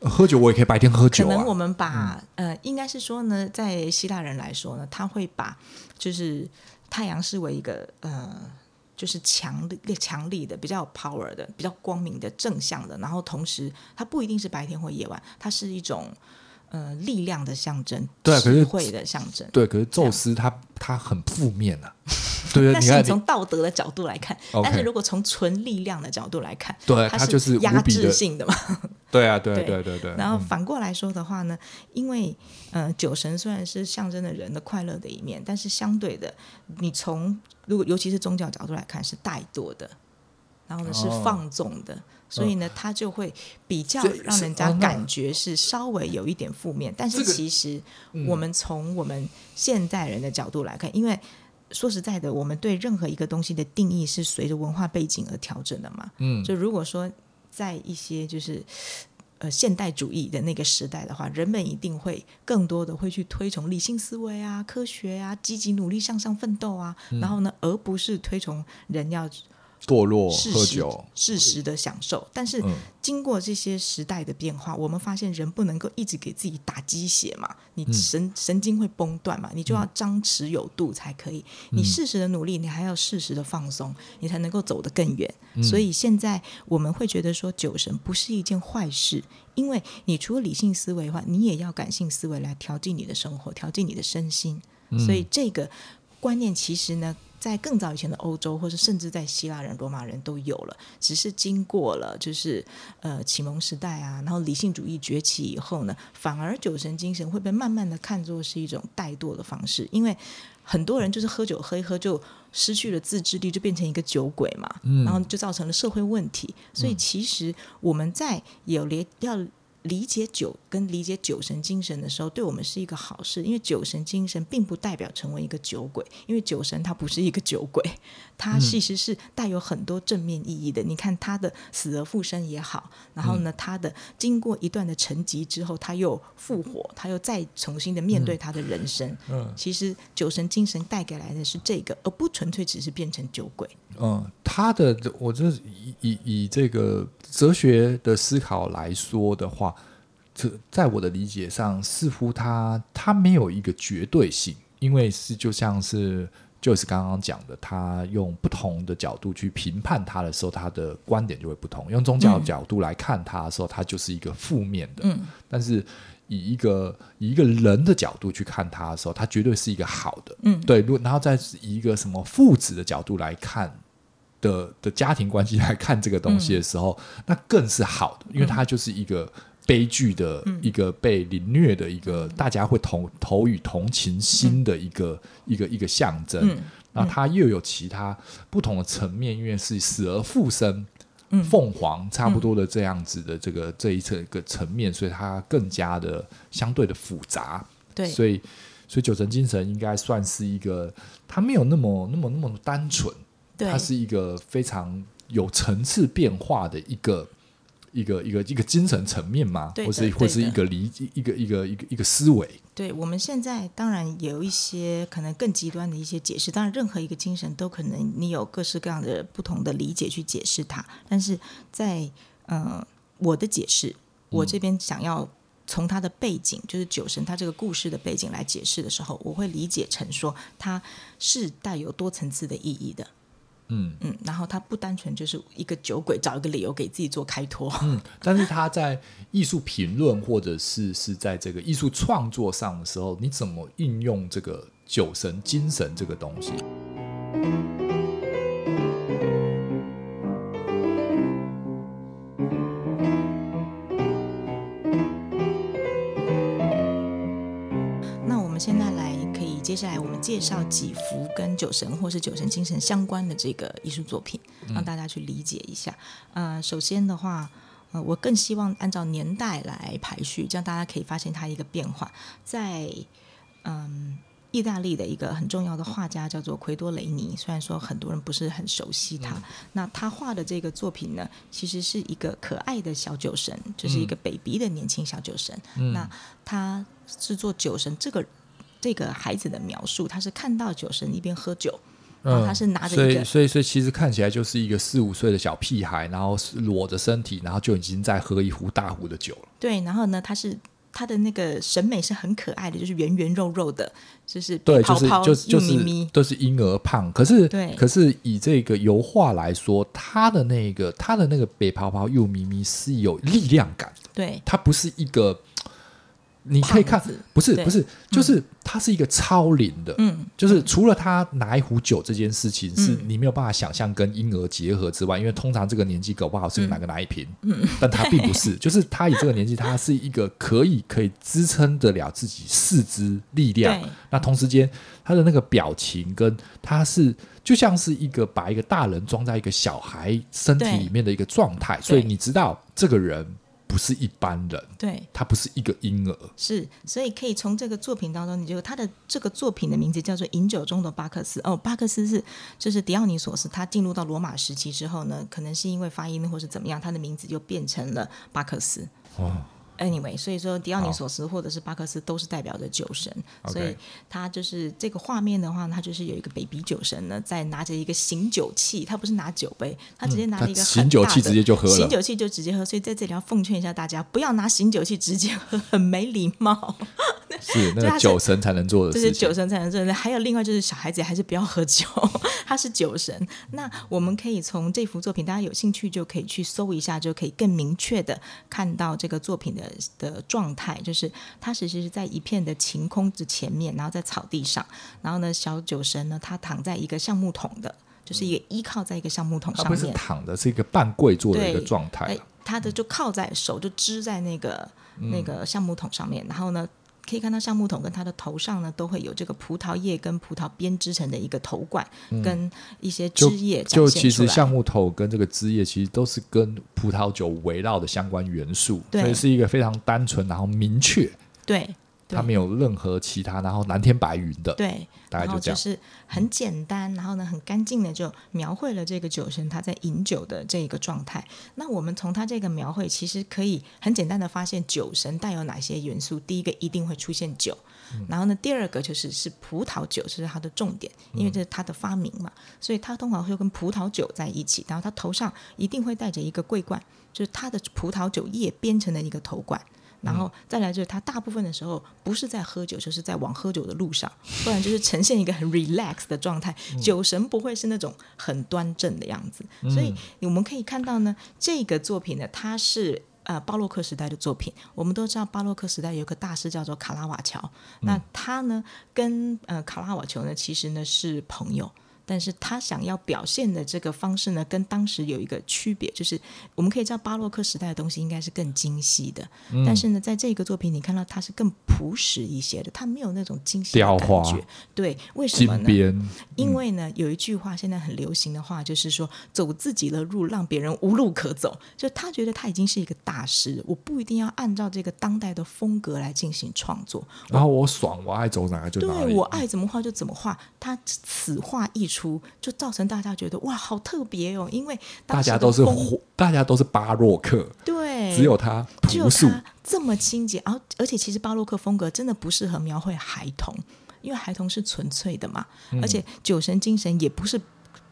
A: 喝酒我也可以白天喝酒、啊。
B: 可能我们把、嗯、呃，应该是说呢，在希腊人来说呢，他会把就是太阳视为一个呃。就是强力、强力的、比较有 power 的、比较光明的、正向的，然后同时它不一定是白天或夜晚，它是一种呃力量的象征，
A: 对，
B: 智慧的象征。
A: 对，可是宙斯他他很负面啊。对，
B: 但是 你从道德的角度来看，但是如果从纯力量的角度来看，
A: 对，它就是
B: 压制性的嘛。
A: 对啊，对对对对。
B: 然后反过来说的话呢，因为呃，酒神虽然是象征了人的快乐的一面，但是相对的，你从如果尤其是宗教角度来看，是怠惰的，然后呢是放纵的，所以呢，它就会比较让人家感觉是稍微有一点负面。但是其实我们从我们现代人的角度来看，因为说实在的，我们对任何一个东西的定义是随着文化背景而调整的嘛。嗯，就如果说在一些就是呃现代主义的那个时代的话，人们一定会更多的会去推崇理性思维啊、科学啊、积极努力向上奋斗啊，嗯、然后呢，而不是推崇人要。
A: 堕落、喝酒、
B: 适时的享受，但是经过这些时代的变化，嗯、我们发现人不能够一直给自己打鸡血嘛，你神、嗯、神经会崩断嘛，你就要张弛有度才可以。嗯、你适时的努力，你还要适时的放松，你才能够走得更远。嗯、所以现在我们会觉得说，酒神不是一件坏事，因为你除了理性思维的话，你也要感性思维来调剂你的生活，调剂你的身心。嗯、所以这个观念其实呢。在更早以前的欧洲，或者甚至在希腊人、罗马人都有了，只是经过了就是呃启蒙时代啊，然后理性主义崛起以后呢，反而酒神精神会被慢慢的看作是一种怠惰的方式，因为很多人就是喝酒喝一喝就失去了自制力，就变成一个酒鬼嘛，嗯、然后就造成了社会问题。所以其实我们在有连要。理解酒跟理解酒神精神的时候，对我们是一个好事，因为酒神精神并不代表成为一个酒鬼，因为酒神他不是一个酒鬼，他其实是带有很多正面意义的。嗯、你看他的死而复生也好，然后呢，他的经过一段的沉寂之后，他又复活，他又再重新的面对他的人生。嗯，其实酒神精神带给来的是这个，而不纯粹只是变成酒鬼。
A: 嗯，他的我这以以以这个哲学的思考来说的话，这在我的理解上，似乎他他没有一个绝对性，因为是就像是就是刚刚讲的，他用不同的角度去评判他的时候，他的观点就会不同。用宗教角度来看他的时候，他就是一个负面的。嗯，但是以一个以一个人的角度去看他的时候，他绝对是一个好的。嗯，对。如果然后再以一个什么父子的角度来看。的的家庭关系来看这个东西的时候，嗯、那更是好的，因为他就是一个悲剧的、嗯、一个被凌虐的一个，大家会同投予同情心的一个、嗯、一个一个象征。嗯、那它又有其他不同的层面，因为是死而复生，嗯、凤凰差不多的这样子的这个、嗯、这一层一个层面，所以它更加的相对的复杂。
B: 对，
A: 所以所以九成精神应该算是一个，它没有那么那么那么单纯。它是一个非常有层次变化的一个一个一个一个精神层面吗？或是或是一个理一个一个一个一个思维？
B: 对，我们现在当然有一些可能更极端的一些解释。当然，任何一个精神都可能你有各式各样的不同的理解去解释它。但是在呃我的解释，我这边想要从它的背景，嗯、就是酒神他这个故事的背景来解释的时候，我会理解成说它是带有多层次的意义的。嗯嗯，然后他不单纯就是一个酒鬼，找一个理由给自己做开脱。
A: 嗯，但是他在艺术评论或者是是在这个艺术创作上的时候，你怎么运用这个酒神精神这个东西？
B: 绍几幅跟酒神或是酒神精神相关的这个艺术作品，让大家去理解一下。嗯、呃，首先的话，呃，我更希望按照年代来排序，这样大家可以发现它一个变化。在嗯。意大利的一个很重要的画家叫做奎多雷尼，虽然说很多人不是很熟悉他，嗯、那他画的这个作品呢，其实是一个可爱的小酒神，就是一个 baby 的年轻小酒神。嗯、那他制作酒神这个这个孩子的描述，他是看到酒神一边喝酒，然后他是拿着一个，
A: 嗯、所以所以所以其实看起来就是一个四五岁的小屁孩，然后裸着身体，然后就已经在喝一壶大壶的酒了。
B: 对，然后呢，他是。他的那个审美是很可爱的，就是圆圆肉肉的，就是
A: 对，就是就是就是都是婴儿胖。可是对，可是以这个油画来说，他的那个他的那个北泡泡又咪咪是有力量感的，
B: 对，
A: 他不是一个。你可以看，不是不是，就是他是一个超龄的，嗯，就是除了他拿一壶酒这件事情是你没有办法想象跟婴儿结合之外，因为通常这个年纪搞不好是哪个拿一瓶，嗯，但他并不是，就是他以这个年纪，他是一个可以可以支撑得了自己四肢力量，那同时间他的那个表情跟他是就像是一个把一个大人装在一个小孩身体里面的一个状态，所以你知道这个人。不是一般人，
B: 对，
A: 他不是一个婴儿，
B: 是，所以可以从这个作品当中，你就他的这个作品的名字叫做《饮酒中的巴克斯》哦，巴克斯是就是迪奥尼索斯，他进入到罗马时期之后呢，可能是因为发音或是怎么样，他的名字就变成了巴克斯。哦。Anyway，所以说迪奥尼索斯或者是巴克斯都是代表着酒神，所以他就是这个画面的话，他就是有一个 baby 酒神呢，在拿着一个醒酒器，他不是拿酒杯，他直接拿了一个
A: 醒酒器，直接就喝了，
B: 醒酒器就直接喝。所以在这里要奉劝一下大家，不要拿醒酒器直接喝，很没礼貌。
A: 是那个酒神才能做的事情，
B: 就是酒神才能做的。还有另外就是小孩子还是不要喝酒，他是酒神。那我们可以从这幅作品，大家有兴趣就可以去搜一下，就可以更明确的看到这个作品的的状态。就是他其实是在一片的晴空之前面，然后在草地上，然后呢，小酒神呢，他躺在一个橡木桶的，就是一个依靠在一个橡木桶上面，
A: 他不是躺的，是一个半跪坐的一个状态。
B: 他的就靠在手就支在那个、嗯、那个橡木桶上面，然后呢。可以看到橡木桶跟它的头上呢，都会有这个葡萄叶跟葡萄编织成的一个头冠，嗯、跟一些枝叶
A: 就。就其实橡木头跟这个枝叶其实都是跟葡萄酒围绕的相关元素，所以是一个非常单纯然后明确。
B: 对。
A: 它没有任何其他，然后蓝天白云的，
B: 对，
A: 大概就这样，
B: 就是很简单，然后呢，很干净的就描绘了这个酒神他在饮酒的这一个状态。那我们从他这个描绘，其实可以很简单的发现酒神带有哪些元素。第一个一定会出现酒，嗯、然后呢，第二个就是是葡萄酒，这是它的重点，因为这是它的发明嘛，嗯、所以它通常会跟葡萄酒在一起。然后他头上一定会戴着一个桂冠，就是他的葡萄酒叶编成的一个头冠。然后再来就是他大部分的时候不是在喝酒，就是在往喝酒的路上，不然就是呈现一个很 relax 的状态。酒神不会是那种很端正的样子，所以我们可以看到呢，这个作品呢，它是呃巴洛克时代的作品。我们都知道巴洛克时代有个大师叫做卡拉瓦乔，那他呢跟呃卡拉瓦乔呢其实呢是朋友。但是他想要表现的这个方式呢，跟当时有一个区别，就是我们可以知道巴洛克时代的东西应该是更精细的，嗯、但是呢，在这个作品你看到它是更朴实一些的，它没有那种精细的感觉。对，为什么呢？嗯、因为呢，有一句话现在很流行的话，就是说走自己的路，让别人无路可走。就他觉得他已经是一个大师，我不一定要按照这个当代的风格来进行创作。
A: 然后我爽，我爱走哪个就。
B: 对，我爱怎么画就怎么画。他此话一出，就造成大家觉得哇，好特别哦！因为
A: 大家都是大家都是巴洛克，
B: 对，
A: 只有他朴素，
B: 这么清洁。而而且其实巴洛克风格真的不适合描绘孩童，因为孩童是纯粹的嘛。嗯、而且酒神精神也不是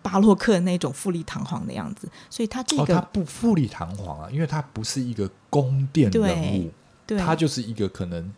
B: 巴洛克那种富丽堂皇的样子，所以他这个、哦、他不
A: 富丽堂皇啊，因为他不是一个宫殿人物，对，对他就是一个可能。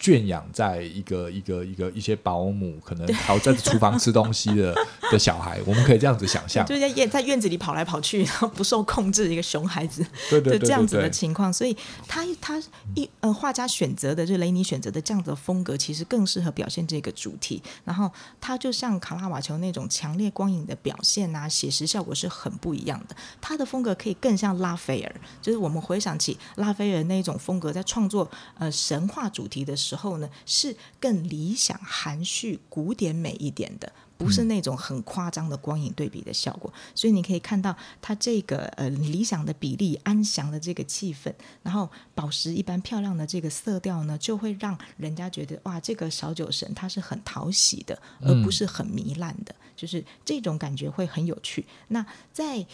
A: 圈养在一个一个一个一些保姆，可能还在厨房吃东西的 的小孩，我们可以这样子想象，
B: 就是在院在院子里跑来跑去，然后不受控制的一个熊孩子，对对，对，对，对，对这样子的情况，所以他他一呃画家选择的，就是雷尼选择的这样子的风格，其实更适合表现这个主题。然后他就像卡拉瓦乔那种强烈光影的表现啊，写实效果是很不一样的。他的风格可以更像拉斐尔，就是我们回想起拉斐尔那种风格，在创作呃神话主题的时时候呢，是更理想、含蓄、古典美一点的。不是那种很夸张的光影对比的效果，所以你可以看到它这个呃理想的比例、安详的这个气氛，然后宝石一般漂亮的这个色调呢，就会让人家觉得哇，这个小酒神它是很讨喜的，而不是很糜烂的，就是这种感觉会很有趣。那在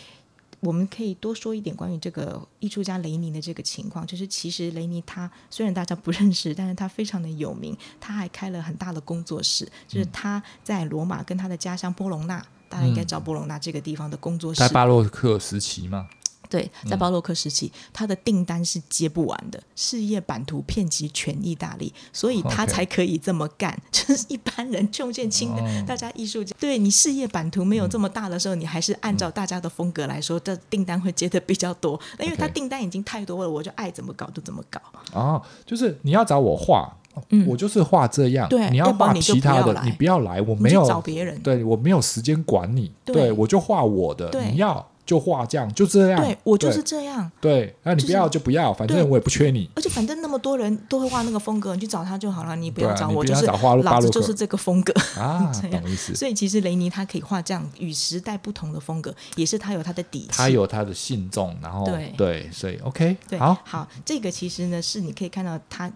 B: 我们可以多说一点关于这个艺术家雷尼的这个情况，就是其实雷尼他虽然大家不认识，但是他非常的有名，他还开了很大的工作室，就是他在罗马跟他的家乡波隆纳，大家应该知道波隆纳这个地方的工作室，
A: 在巴洛克时期嘛？
B: 对，在巴洛克时期，他、嗯、的订单是接不完的，事业版图遍及全意大利，所以他才可以这么干。就是一般人穷见轻大家艺术家，对你事业版图没有这么大的时候，嗯、你还是按照大家的风格来说，这、嗯、订单会接的比较多。那因为他订单已经太多了，我就爱怎么搞就怎么搞。
A: 哦，就是你要找我画，嗯、我就是画这样。
B: 对，
A: 你要画其他的，你不要来，我没有
B: 找别人，
A: 对我没有时间管你，
B: 对，
A: 我就画我的，你要。就画这样，就这样。
B: 对，我就是这样。
A: 对，那你不要就不要，反正我也不缺你。
B: 而且反正那么多人都会画那个风格，你去找他就好了。你不要找我，就是老子就是这个风格
A: 啊，懂意思。
B: 所以其实雷尼他可以画这样与时代不同的风格，也是他有他的底气，
A: 他有他的信众，然后对对，所以 OK，对好
B: 好，这个其实呢是你可以看到他。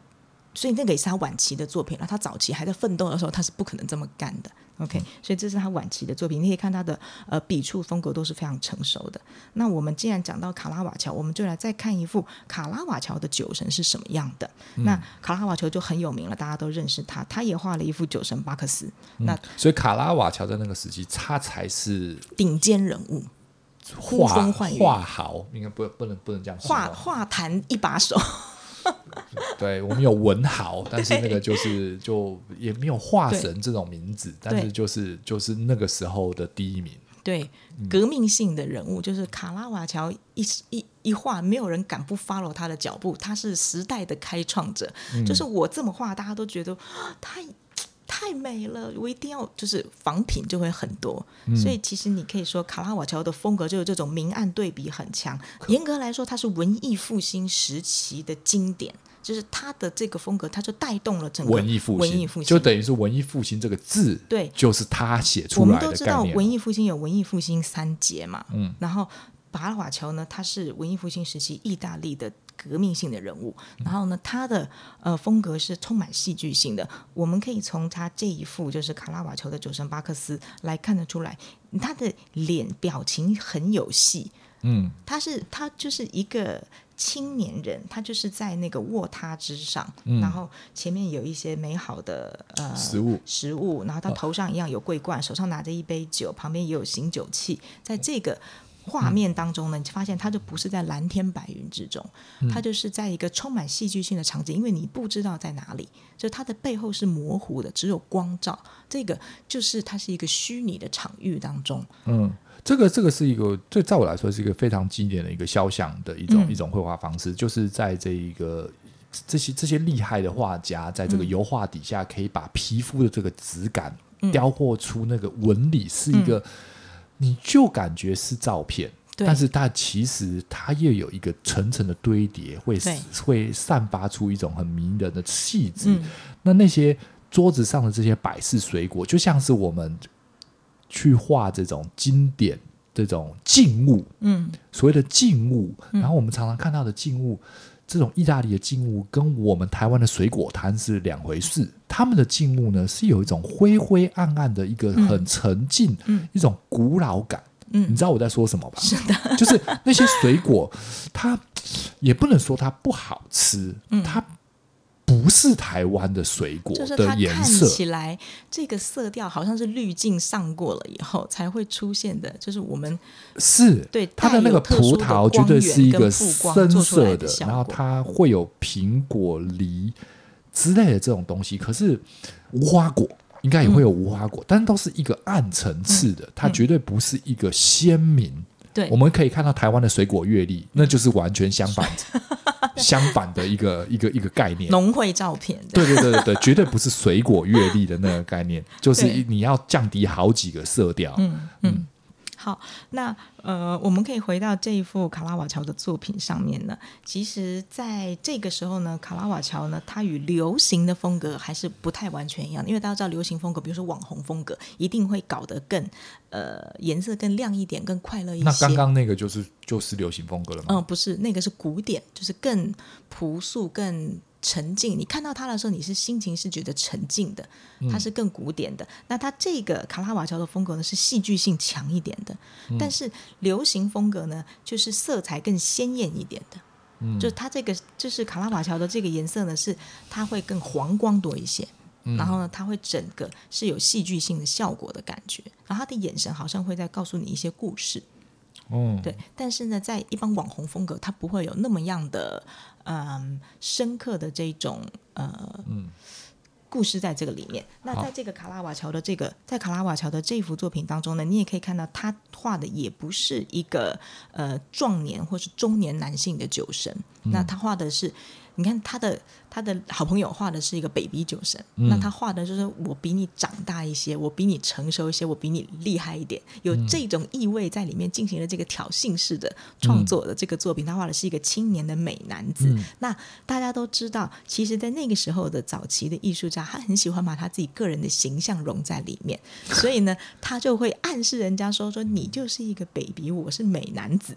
B: 所以那个也是他晚期的作品了。他早期还在奋斗的时候，他是不可能这么干的。OK，嗯，所以这是他晚期的作品。你可以看他的呃笔触风格都是非常成熟的。那我们既然讲到卡拉瓦乔，我们就来再看一幅卡拉瓦乔的酒神是什么样的。嗯，那卡拉瓦乔就很有名了，大家都认识他。他也画了一幅酒神巴克斯。
A: 嗯，那所以卡拉瓦乔在那个时期，他才是
B: 顶尖人物，呼风唤雨，
A: 画豪应该不不能不能这样说，
B: 画画坛一把手。
A: 对，我们有文豪，但是那个就是就也没有画神这种名字，但是就是就是那个时候的第一名。
B: 对，革命性的人物就是卡拉瓦乔一一一画，没有人敢不 follow 他的脚步，他是时代的开创者。嗯、就是我这么画，大家都觉得太。太美了，我一定要就是仿品就会很多，嗯、所以其实你可以说卡拉瓦乔的风格就是这种明暗对比很强。严格来说，它是文艺复兴时期的经典，就是它的这个风格，它就带动了整个
A: 文艺复兴。
B: 文艺复兴
A: 就等于是文艺复兴这个字，对，就是他写出来的。
B: 我们都知道文艺复兴有文艺复兴三杰嘛，嗯，然后巴拉瓦乔呢，他是文艺复兴时期意大利的。革命性的人物，然后呢，他的呃风格是充满戏剧性的。我们可以从他这一幅就是卡拉瓦乔的酒神巴克斯来看得出来，他的脸表情很有戏。嗯，他是他就是一个青年人，他就是在那个卧榻之上，嗯、然后前面有一些美好的呃
A: 食物
B: 食物，然后他头上一样有桂冠，哦、手上拿着一杯酒，旁边也有醒酒器，在这个。画面当中呢，你发现它就不是在蓝天白云之中，它就是在一个充满戏剧性的场景，因为你不知道在哪里，就它的背后是模糊的，只有光照。这个就是它是一个虚拟的场域当中。嗯，
A: 这个这个是一个，对，在我来说是一个非常经典的一个肖像的一种、嗯、一种绘画方式，就是在这一个这些这些厉害的画家，在这个油画底下，可以把皮肤的这个质感雕刻出那个纹理，是一个。嗯你就感觉是照片，但是它其实它又有一个层层的堆叠，会会散发出一种很迷人的气质。嗯、那那些桌子上的这些摆饰水果，就像是我们去画这种经典这种静物，嗯，所谓的静物。然后我们常常看到的静物。这种意大利的静物跟我们台湾的水果摊是两回事。他们的静物呢，是有一种灰灰暗暗的一个很沉静，一种古老感。嗯、你知道我在说什么吧？
B: 是的，
A: 就是那些水果，它也不能说它不好吃，嗯、它。不是台湾的水果的颜色，就是它看
B: 起来这个色调好像是滤镜上过了以后才会出现的，就是我们
A: 是
B: 对
A: 它的那个葡萄绝对是一个深色的，然后它会有苹果、梨之类的这种东西。可是无花果应该也会有无花果，嗯、但都是一个暗层次的，它绝对不是一个鲜明。对，我们可以看到台湾的水果月历，那就是完全相反。相反的一个一个一个概念，
B: 农会照片，
A: 对对对对对，绝对不是水果月历的那个概念，就是你要降低好几个色调。嗯。嗯，
B: 好，那呃，我们可以回到这一幅卡拉瓦乔的作品上面呢。其实，在这个时候呢，卡拉瓦乔呢，他与流行的风格还是不太完全一样。因为大家知道，流行风格，比如说网红风格，一定会搞得更呃颜色更亮一点，更快乐一些。
A: 那刚刚那个就是就是流行风格了吗？
B: 嗯，不是，那个是古典，就是更朴素、更。沉静，你看到它的时候，你是心情是觉得沉静的，它是更古典的。嗯、那它这个卡拉瓦乔的风格呢，是戏剧性强一点的，嗯、但是流行风格呢，就是色彩更鲜艳一点的。嗯，就它这个就是卡拉瓦乔的这个颜色呢，是它会更黄光多一些，嗯、然后呢，它会整个是有戏剧性的效果的感觉，然后他的眼神好像会在告诉你一些故事。
A: 哦，
B: 对，但是呢，在一般网红风格，它不会有那么样的。嗯，深刻的这种呃，嗯，故事在这个里面。那在这个卡拉瓦乔的这个，在卡拉瓦乔的这幅作品当中呢，你也可以看到他画的也不是一个呃壮年或是中年男性的酒神，嗯、那他画的是。你看他的他的好朋友画的是一个 baby 酒神，嗯、那他画的就是我比你长大一些，我比你成熟一些，我比你厉害一点，有这种意味在里面进行了这个挑衅式的创作的这个作品。嗯、他画的是一个青年的美男子。嗯、那大家都知道，其实，在那个时候的早期的艺术家，他很喜欢把他自己个人的形象融在里面，所以呢，他就会暗示人家说说你就是一个 baby，我是美男子。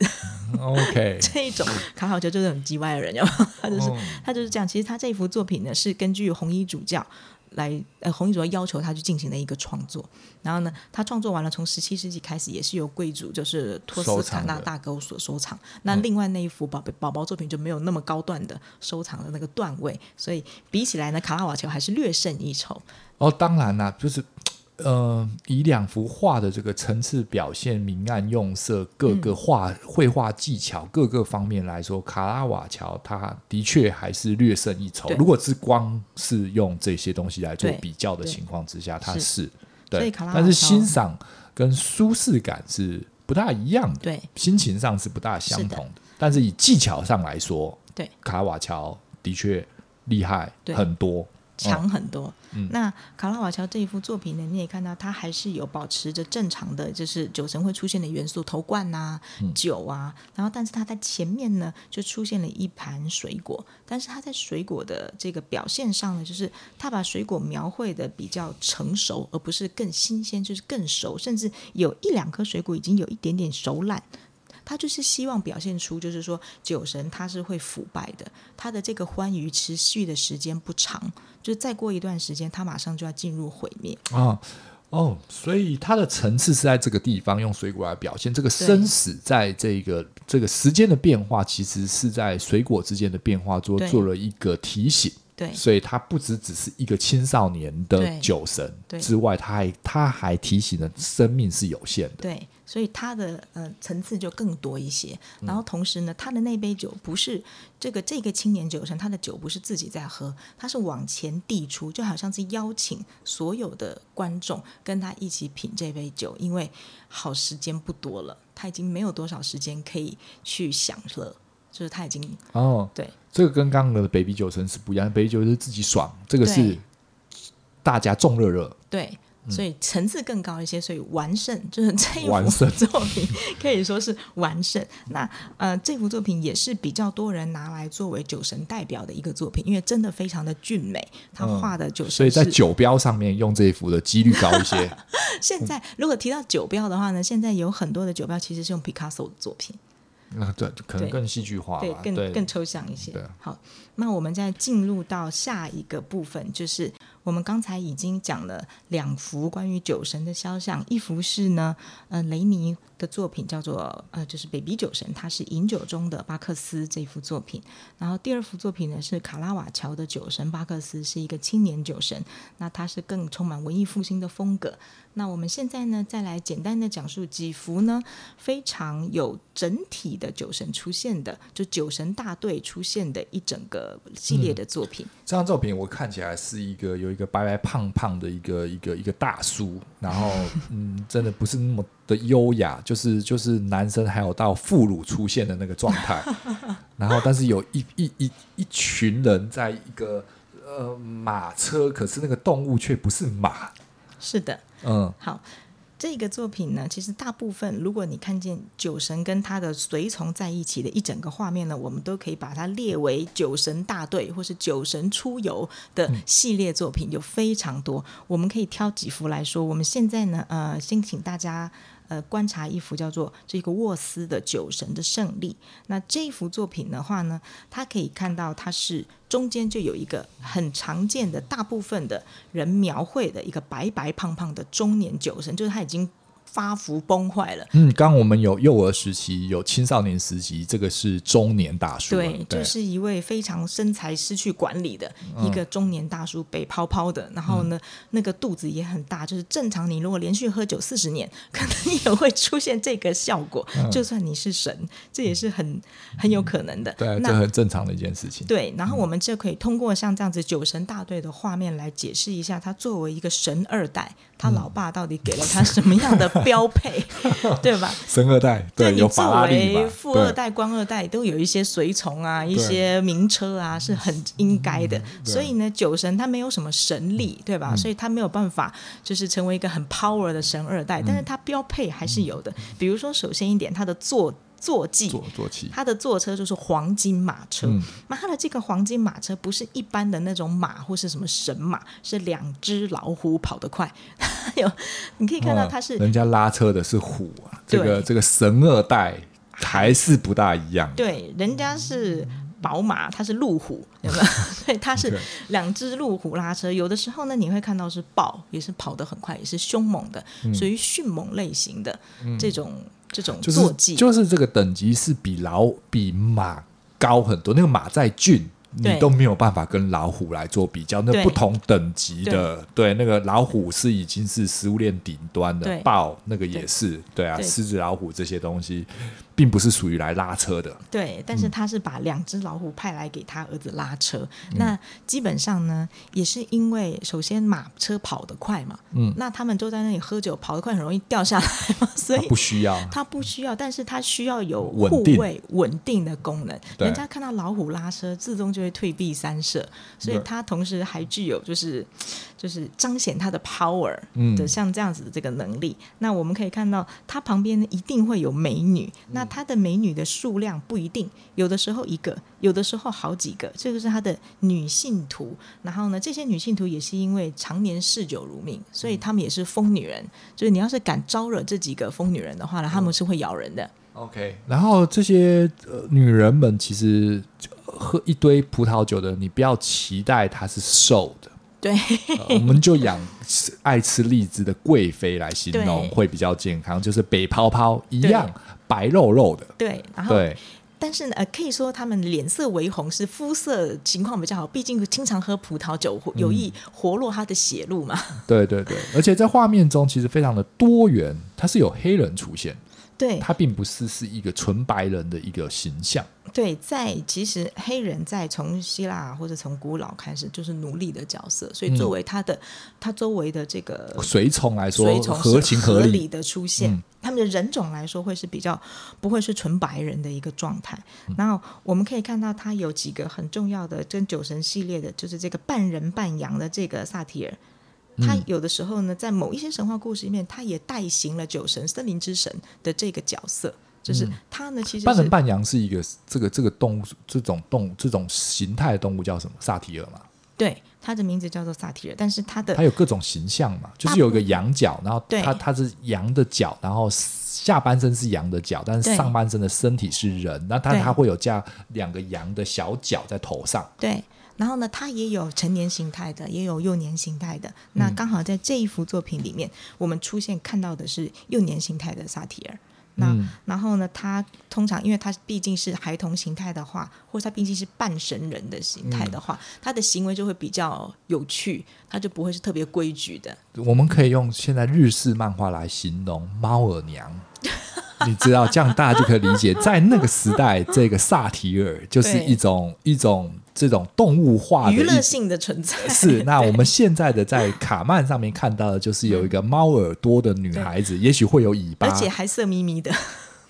A: OK，
B: 这一种卡好球就是很叽歪的人，要他就是。哦他就是这样。其实他这一幅作品呢，是根据红衣主教来，呃，红衣主教要求他去进行的一个创作。然后呢，他创作完了，从十七世纪开始，也是由贵族，就是托斯卡纳大公所收藏。那另外那一幅宝贝宝宝作品就没有那么高段的收藏的那个段位，所以比起来呢，卡拉瓦乔还是略胜一筹。
A: 哦，当然啦，就是。呃，以两幅画的这个层次表现、明暗用色、各个画绘画技巧各个方面来说，卡拉瓦乔他的确还是略胜一筹。如果是光是用这些东西来做比较的情况之下，他是对，但是欣赏跟舒适感是不大一样的，对，心情上是不大相同的。但是以技巧上来说，对，卡拉瓦乔的确厉害很多。
B: 强很多。嗯、那卡拉瓦乔这一幅作品呢，你也看到，它还是有保持着正常的，就是酒神会出现的元素，头冠啊、酒啊。嗯、然后，但是它在前面呢，就出现了一盘水果。但是它在水果的这个表现上呢，就是它把水果描绘的比较成熟，而不是更新鲜，就是更熟，甚至有一两颗水果已经有一点点熟烂。他就是希望表现出，就是说酒神他是会腐败的，他的这个欢愉持续的时间不长，就再过一段时间，他马上就要进入毁灭
A: 啊。哦，所以它的层次是在这个地方用水果来表现，这个生死在这个这个时间的变化，其实是在水果之间的变化做做了一个提醒。对，所以它不只只是一个青少年的酒神之外，它还它还提醒了生命是有限的。
B: 对。所以它的呃层次就更多一些，然后同时呢，他的那杯酒不是这个这个青年酒神，他的酒不是自己在喝，他是往前递出，就好像是邀请所有的观众跟他一起品这杯酒，因为好时间不多了，他已经没有多少时间可以去享乐，就是他已经
A: 哦，
B: 对，
A: 这个跟刚刚的 baby 酒神是不一样，baby 酒是自己爽，这个是大家众热热，
B: 对。所以层次更高一些，所以完胜就是这一幅 作品可以说是完胜。那呃，这幅作品也是比较多人拿来作为酒神代表的一个作品，因为真的非常的俊美，他画的酒神、嗯，
A: 所以在酒标上面用这一幅的几率高一些。
B: 现在如果提到酒标的话呢，现在有很多的酒标其实是用 Picasso 的作品。
A: 那对，可能更戏剧化，
B: 对，更对更抽象一些。好，那我们再进入到下一个部分，就是我们刚才已经讲了两幅关于酒神的肖像，一幅是呢，呃，雷尼的作品叫做呃，就是 Baby 酒神，他是饮酒中的巴克斯这幅作品。然后第二幅作品呢是卡拉瓦乔的酒神巴克斯，是一个青年酒神，那他是更充满文艺复兴的风格。那我们现在呢，再来简单的讲述几幅呢，非常有整体的酒神出现的，就酒神大队出现的一整个系列的作品。嗯、
A: 这张作品我看起来是一个有一个白白胖胖的一个一个一个大叔，然后嗯，真的不是那么的优雅，就是就是男生还有到副乳出现的那个状态，然后但是有一一一一群人在一个呃马车，可是那个动物却不是马。
B: 是的。嗯，好，这个作品呢，其实大部分如果你看见酒神跟他的随从在一起的一整个画面呢，我们都可以把它列为酒神大队或是酒神出游的系列作品，有非常多。我们可以挑几幅来说。我们现在呢，呃，先请大家。呃，观察一幅叫做这个沃斯的酒神的胜利。那这一幅作品的话呢，他可以看到它是中间就有一个很常见的，大部分的人描绘的一个白白胖胖的中年酒神，就是他已经。发福崩坏了。
A: 嗯，刚刚我们有幼儿时期，有青少年时期，这个是中年大叔。
B: 对，对就是一位非常身材失去管理的一个中年大叔，北泡泡的，然后呢，嗯、那个肚子也很大。就是正常，你如果连续喝酒四十年，可能也会出现这个效果。嗯、就算你是神，这也是很很有可能的。
A: 对，那这很正常的一件事情。
B: 对，然后我们就可以通过像这样子酒神大队的画面来解释一下，他作为一个神二代，他老爸到底给了他什么样的 标配，对吧？
A: 神二代，对，
B: 你作为富二代、官二代，都有一些随从啊，一些名车啊，是很应该的。所以呢，酒神他没有什么神力，对吧？所以他没有办法就是成为一个很 power 的神二代，但是他标配还是有的。比如说，首先一点，他的坐。坐骑，坐坐骑他的坐车就是黄金马车。嗯、那他的这个黄金马车不是一般的那种马或是什么神马，是两只老虎跑得快。有，你可以看到他是
A: 人家拉车的是虎啊，这个这个神二代还是不大一样。
B: 对，人家是宝马，他是路虎，有没有？所以他是 两只路虎拉车。有的时候呢，你会看到是豹，也是跑得很快，也是凶猛的，属于迅猛类型的这种。嗯这种坐骑。
A: 就是这个等级是比老比马高很多，那个马再俊，你都没有办法跟老虎来做比较。那不同等级的，对，那个老虎是已经是食物链顶端的，豹那个也是，对啊，狮子、老虎这些东西。并不是属于来拉车的，
B: 对，但是他是把两只老虎派来给他儿子拉车。嗯、那基本上呢，也是因为首先马车跑得快嘛，嗯，那他们都在那里喝酒，跑得快很容易掉下来嘛，所以
A: 不需要，
B: 他不需要，但是他需要有护卫稳定。的功能。人家看到老虎拉车，自动就会退避三舍，所以他同时还具有就是就是彰显他的 power 的像这样子的这个能力。嗯、那我们可以看到，他旁边呢一定会有美女，那。他的美女的数量不一定，有的时候一个，有的时候好几个，这个是他的女性徒。然后呢，这些女性徒也是因为常年嗜酒如命，所以他们也是疯女人。就是你要是敢招惹这几个疯女人的话呢，他们是会咬人的。
A: OK，然后这些呃女人们其实喝一堆葡萄酒的，你不要期待她是瘦的。
B: 对、
A: 呃，我们就养爱吃荔枝的贵妃来形容会比较健康，就是北泡泡一样白肉肉的。
B: 对，然后对，但是呢，呃，可以说他们脸色微红，是肤色情况比较好，毕竟经常喝葡萄酒，有意活络他的血路嘛。
A: 嗯、对对对，而且在画面中其实非常的多元，它是有黑人出现。
B: 对，
A: 他并不是是一个纯白人的一个形象。
B: 对，在其实黑人在从希腊或者从古老开始就是奴隶的角色，所以作为他的、嗯、他周围的这个
A: 随从来说，
B: 随从
A: 合情合理
B: 的出现，嗯、他们的人种来说会是比较不会是纯白人的一个状态。嗯、然后我们可以看到，他有几个很重要的跟酒神系列的，就是这个半人半羊的这个萨提尔。他有的时候呢，在某一些神话故事里面，他也代行了酒神、森林之神的这个角色。就是它呢，其实
A: 半人半羊是一个这个这个动物，这种动物这种形态的动物叫什么？萨提尔嘛。
B: 对，它的名字叫做萨提尔，但是它的
A: 它有各种形象嘛，就是有一个羊角，然后它它是羊的角，然后下半身是羊的角，但是上半身的身体是人，那它它会有加两个羊的小角在头上。
B: 对。然后呢，它也有成年形态的，也有幼年形态的。那刚好在这一幅作品里面，嗯、我们出现看到的是幼年形态的萨提尔。那、嗯、然后呢，他通常因为他毕竟是孩童形态的话，或者他毕竟是半神人的形态的话，它、嗯、的行为就会比较有趣，他就不会是特别规矩的。
A: 我们可以用现在日式漫画来形容猫耳娘。你知道，这样大家就可以理解，在那个时代，这个萨提尔就是一种一种这种动物化的
B: 娱乐性的存在。
A: 是，那我们现在的在卡曼上面看到的，就是有一个猫耳朵的女孩子，也许会有尾巴，
B: 而且还色眯眯的。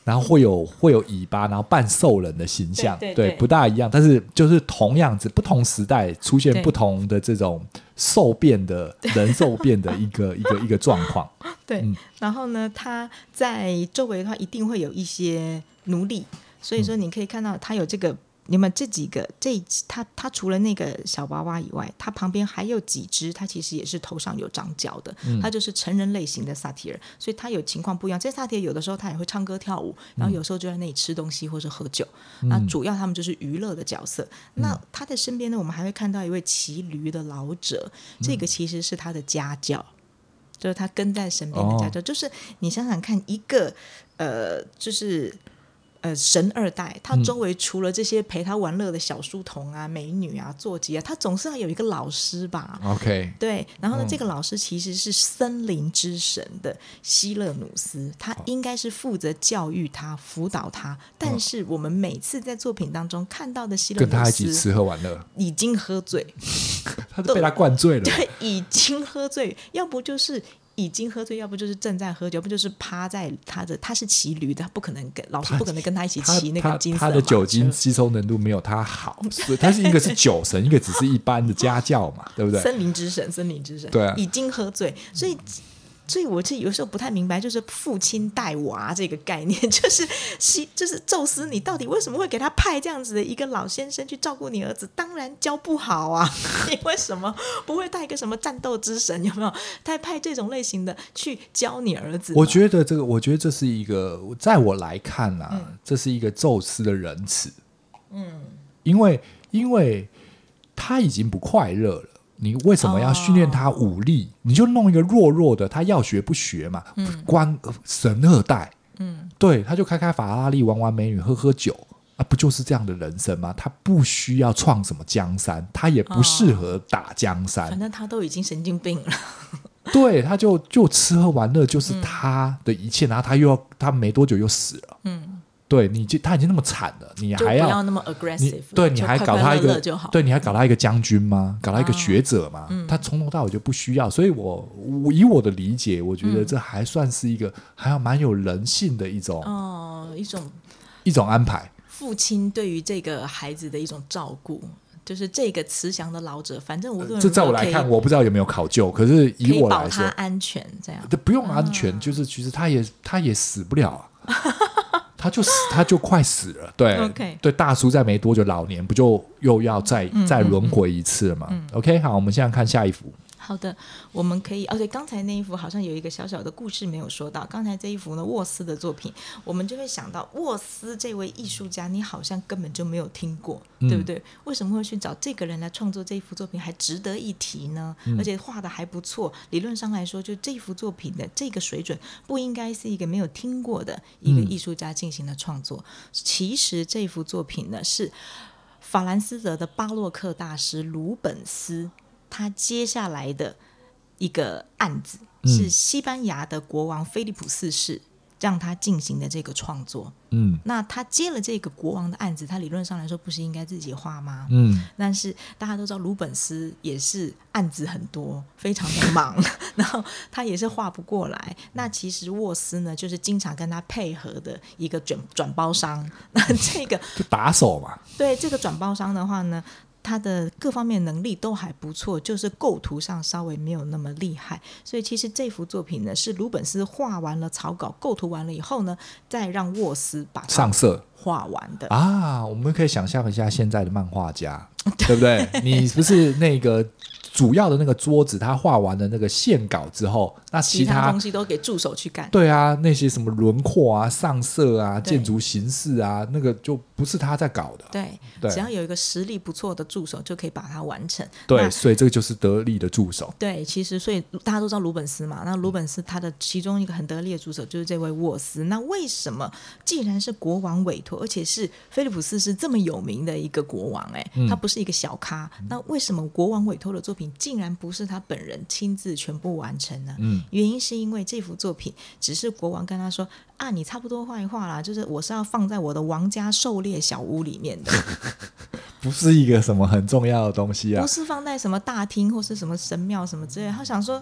A: 然后会有会有尾巴，然后半兽人的形象，
B: 对，对，对，
A: 不大一样，但是就是同样子，不同时代出现不同的这种兽变的人兽变的一个 一个一个状况。
B: 对、嗯，然后呢，他在周围的话一定会有一些奴隶，所以说你可以看到他有这个。你们这几个，这他他除了那个小娃娃以外，他旁边还有几只，他其实也是头上有长角的，他就是成人类型的萨提尔，所以他有情况不一样。这萨提尔有的时候他也会唱歌跳舞，然后有时候就在那里吃东西或者喝酒，那主要他们就是娱乐的角色。那他的身边呢，我们还会看到一位骑驴的老者，这个其实是他的家教，就是他跟在身边的家教。就是你想想看，一个呃，就是。呃，神二代，他周围除了这些陪他玩乐的小书童啊、美女啊、坐骑啊，他总是要有一个老师吧
A: ？OK，
B: 对。然后呢，嗯、这个老师其实是森林之神的希勒努斯，他应该是负责教育他、辅导他。但是我们每次在作品当中看到的希勒努斯，
A: 跟他一起吃喝玩乐，
B: 已经喝醉，
A: 他都被他灌醉了，
B: 对，已经喝醉，要不就是。已经喝醉，要不就是正在喝酒，不就是趴在他的，他是骑驴的，他不可能跟老师不可能跟他一起骑那个金色。他，的酒精吸收能度没有他好，所以他是一个是酒神，一个只是一般的家教嘛，对不对？森林之神，森林之神，
A: 对啊，
B: 已经喝醉，所以。所以，我其实有时候不太明白，就是父亲带娃这个概念，就是西，就是宙斯，你到底为什么会给他派这样子的一个老先生去照顾你儿子？当然教不好啊！你为什么不会带一个什么战斗之神？有没有？他派这种类型的去教你儿子？
A: 我觉得这个，我觉得这是一个，在我来看啊，嗯、这是一个宙斯的仁慈。嗯，因为因为他已经不快乐了。你为什么要训练他武力？哦、你就弄一个弱弱的，他要学不学嘛？嗯、官神二代，嗯，对，他就开开法拉利，玩玩美女，喝喝酒啊，不就是这样的人生吗？他不需要创什么江山，他也不适合打江山。哦、
B: 反正他都已经神经病了。
A: 对，他就就吃喝玩乐就是他的一切，嗯、然后他又要他没多久又死了。嗯。对，你就他已经那么惨了，你还要，
B: 要那么 aggressive，
A: 对，你还搞他一
B: 个
A: 对，你还搞他一个将军吗？搞他一个学者吗？嗯、他从头到尾就不需要，所以我我以我的理解，我觉得这还算是一个、还要蛮有人性的一种
B: 哦，一种
A: 一种安排。
B: 父亲对于这个孩子的一种照顾，就是这个慈祥的老者，反正无论、呃、
A: 这在我来看，我不知道有没有考究，可是以我来说，
B: 他安全这样，
A: 这不用安全，嗯、就是其实他也他也死不了啊。他就死，他就快死了。对.对，大叔再没多久，老年不就又要再再轮回一次了吗？嗯嗯嗯？OK，好，我们现在看下一幅。
B: 好的，我们可以哦。对，刚才那一幅好像有一个小小的故事没有说到。刚才这一幅呢，沃斯的作品，我们就会想到沃斯这位艺术家，你好像根本就没有听过，嗯、对不对？为什么会去找这个人来创作这一幅作品，还值得一提呢？嗯、而且画的还不错。理论上来说，就这幅作品的这个水准，不应该是一个没有听过的一个艺术家进行的创作。嗯、其实这幅作品呢，是法兰斯德的巴洛克大师鲁本斯。他接下来的一个案子是西班牙的国王菲利普四世让他进行的这个创作。嗯，那他接了这个国王的案子，他理论上来说不是应该自己画吗？嗯，但是大家都知道鲁本斯也是案子很多，非常的忙，然后他也是画不过来。那其实沃斯呢，就是经常跟他配合的一个转转包商。那这个
A: 就打手嘛。
B: 对，这个转包商的话呢。他的各方面能力都还不错，就是构图上稍微没有那么厉害。所以其实这幅作品呢，是鲁本斯画完了草稿、构图完了以后呢，再让沃斯把它上色画完的
A: 啊。我们可以想象一下现在的漫画家，对不对？你不是那个。主要的那个桌子，他画完了那个线稿之后，那其他，
B: 东西都给助手去干。
A: 对啊，那些什么轮廓啊、上色啊、建筑形式啊，那个就不是他在搞的。
B: 对，对，只要有一个实力不错的助手，就可以把它完成。
A: 对，所以这个就是得力的助手。
B: 对，其实所以大家都知道鲁本斯嘛，那鲁本斯他的其中一个很得力的助手就是这位沃斯。那为什么既然是国王委托，而且是菲利普斯是这么有名的一个国王，欸，哎，嗯，他不是一个小咖，那为什么国王委托的作品？竟然不是他本人亲自全部完成呢，嗯，原因是因为这幅作品只是国王跟他说啊，你差不多画一画啦，就是我是要放在我的王家狩猎小屋里面的，
A: 不是一个什么很重要的东西啊，
B: 不是放在什么大厅或是什么神庙什么之类的。他想说。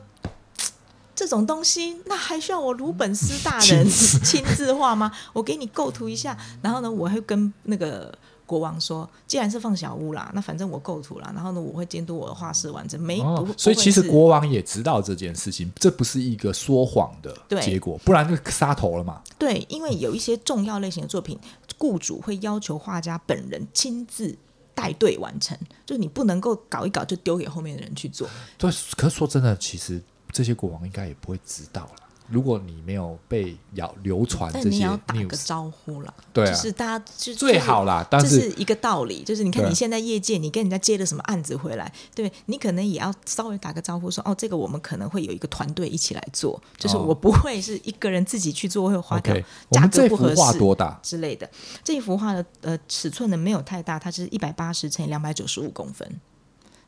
B: 这种东西，那还需要我鲁本斯大人亲自画吗？我给你构图一下，然后呢，我会跟那个。国王说：“既然是放小屋啦，那反正我构图啦，然后呢，我会监督我的画室完成。没，
A: 哦、所以其实国王也知道这件事情，这不是一个说谎的结果，不然就杀头了嘛。
B: 对，因为有一些重要类型的作品，雇主会要求画家本人亲自带队完成，就是你不能够搞一搞就丢给后面的人去做。
A: 对，可是说真的，其实这些国王应该也不会知道了。”如果你没有被谣流传这些，
B: 你要打个招呼啦，
A: 对啊，
B: 就是大家就
A: 最好啦。但
B: 是这是一个道理，就是你看你现在业界，你跟人家接了什么案子回来，对你可能也要稍微打个招呼说，说哦，这个我们可能会有一个团队一起来做，就是我不会是一个人自己去做，会花掉价格不合适
A: 多大
B: 之类的。这一幅画的呃尺寸呢没有太大，它是一百八十乘以两百九十五公分，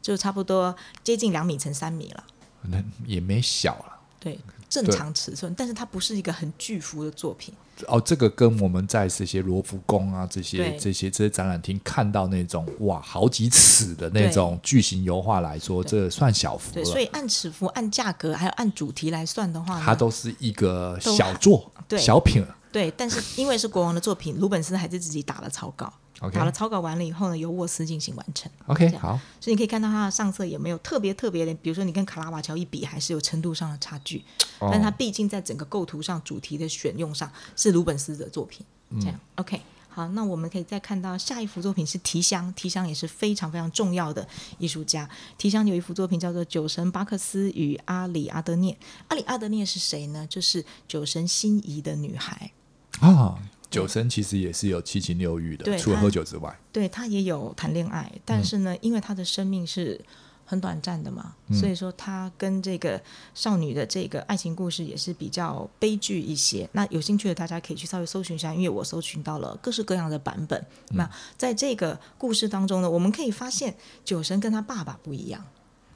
B: 就差不多接近两米乘三米了。
A: 那也没小了，
B: 对。正常尺寸，但是它不是一个很巨幅的作品。
A: 哦，这个跟我们在这些罗浮宫啊、这些这些这些展览厅看到那种哇好几尺的那种巨型油画来说，这算小幅了。
B: 对，所以按尺幅、按价格还有按主题来算的话，
A: 它都是一个小作、
B: 对
A: 小品。
B: 对，但是因为是国王的作品，鲁本斯还是自己打了草稿。打了草稿完了以后呢，由沃斯进行完成。
A: OK，好。
B: 所以你可以看到它的上色也没有特别特别的，比如说你跟卡拉瓦乔一比，还是有程度上的差距。Oh. 但它毕竟在整个构图上、主题的选用上是鲁本斯的作品。这样、嗯、OK，好，那我们可以再看到下一幅作品是提香，提香也是非常非常重要的艺术家。提香有一幅作品叫做《酒神巴克斯与阿里阿德涅》。阿里阿德涅是谁呢？就是酒神心仪的女孩
A: 啊。Oh. 酒神其实也是有七情六欲的，
B: 对
A: 除了喝酒之外，
B: 对他也有谈恋爱，但是呢，嗯、因为他的生命是很短暂的嘛，嗯、所以说他跟这个少女的这个爱情故事也是比较悲剧一些。那有兴趣的大家可以去稍微搜寻一下，因为我搜寻到了各式各样的版本。嗯、那在这个故事当中呢，我们可以发现酒神跟他爸爸不一样，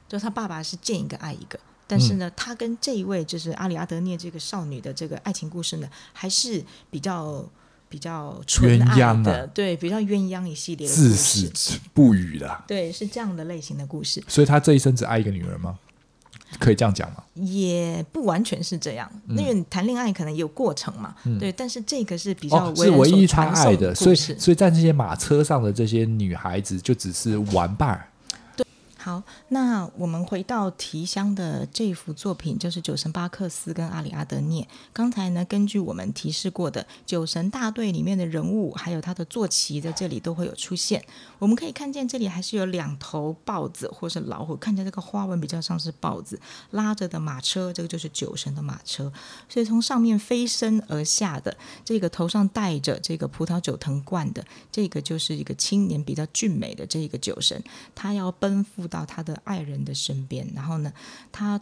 B: 就他爸爸是见一个爱一个，但是呢，嗯、他跟这一位就是阿里阿德涅这个少女的这个爱情故事呢，还是比较。比较纯爱的，对，比较鸳鸯一系列的
A: 至死不渝的，
B: 对，是这样的类型的故事。
A: 所以他这一生只爱一个女人吗？可以这样讲吗？
B: 也不完全是这样，因为谈恋爱可能也有过程嘛，
A: 嗯、
B: 对。但是这个是比较
A: 为是唯一他爱的，所以所以在这些马车上的这些女孩子就只是玩伴。
B: 好，那我们回到提香的这幅作品，就是酒神巴克斯跟阿里阿德涅。刚才呢，根据我们提示过的酒神大队里面的人物，还有他的坐骑在这里都会有出现。我们可以看见这里还是有两头豹子或是老虎，看起来这个花纹比较像是豹子拉着的马车，这个就是酒神的马车。所以从上面飞身而下的这个头上戴着这个葡萄酒藤冠的这个，就是一个青年比较俊美的这个酒神，他要奔赴到。到他的爱人的身边，然后呢，他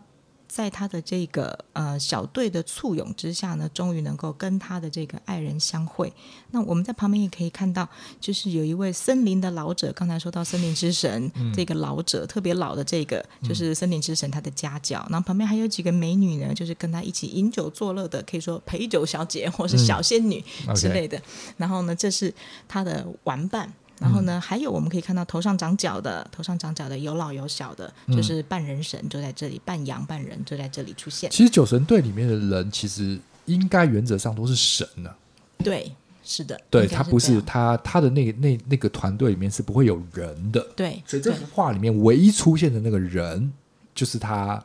B: 在他的这个呃小队的簇拥之下呢，终于能够跟他的这个爱人相会。那我们在旁边也可以看到，就是有一位森林的老者，刚才说到森林之神，嗯、这个老者特别老的这个，就是森林之神他的家教。然后旁边还有几个美女呢，就是跟他一起饮酒作乐的，可以说陪酒小姐或是小仙女之类的。嗯 okay、然后呢，这是他的玩伴。然后呢，还有我们可以看到头上长角的，头上长角的有老有小的，就是半人神就在这里，半羊半人就在这里出现。
A: 其实酒神队里面的人，其实应该原则上都是神呢、啊。
B: 对，是的，
A: 对他不是他他的那个那那个团队里面是不会有人的。
B: 对，
A: 所以这幅画里面唯一出现的那个人，就是他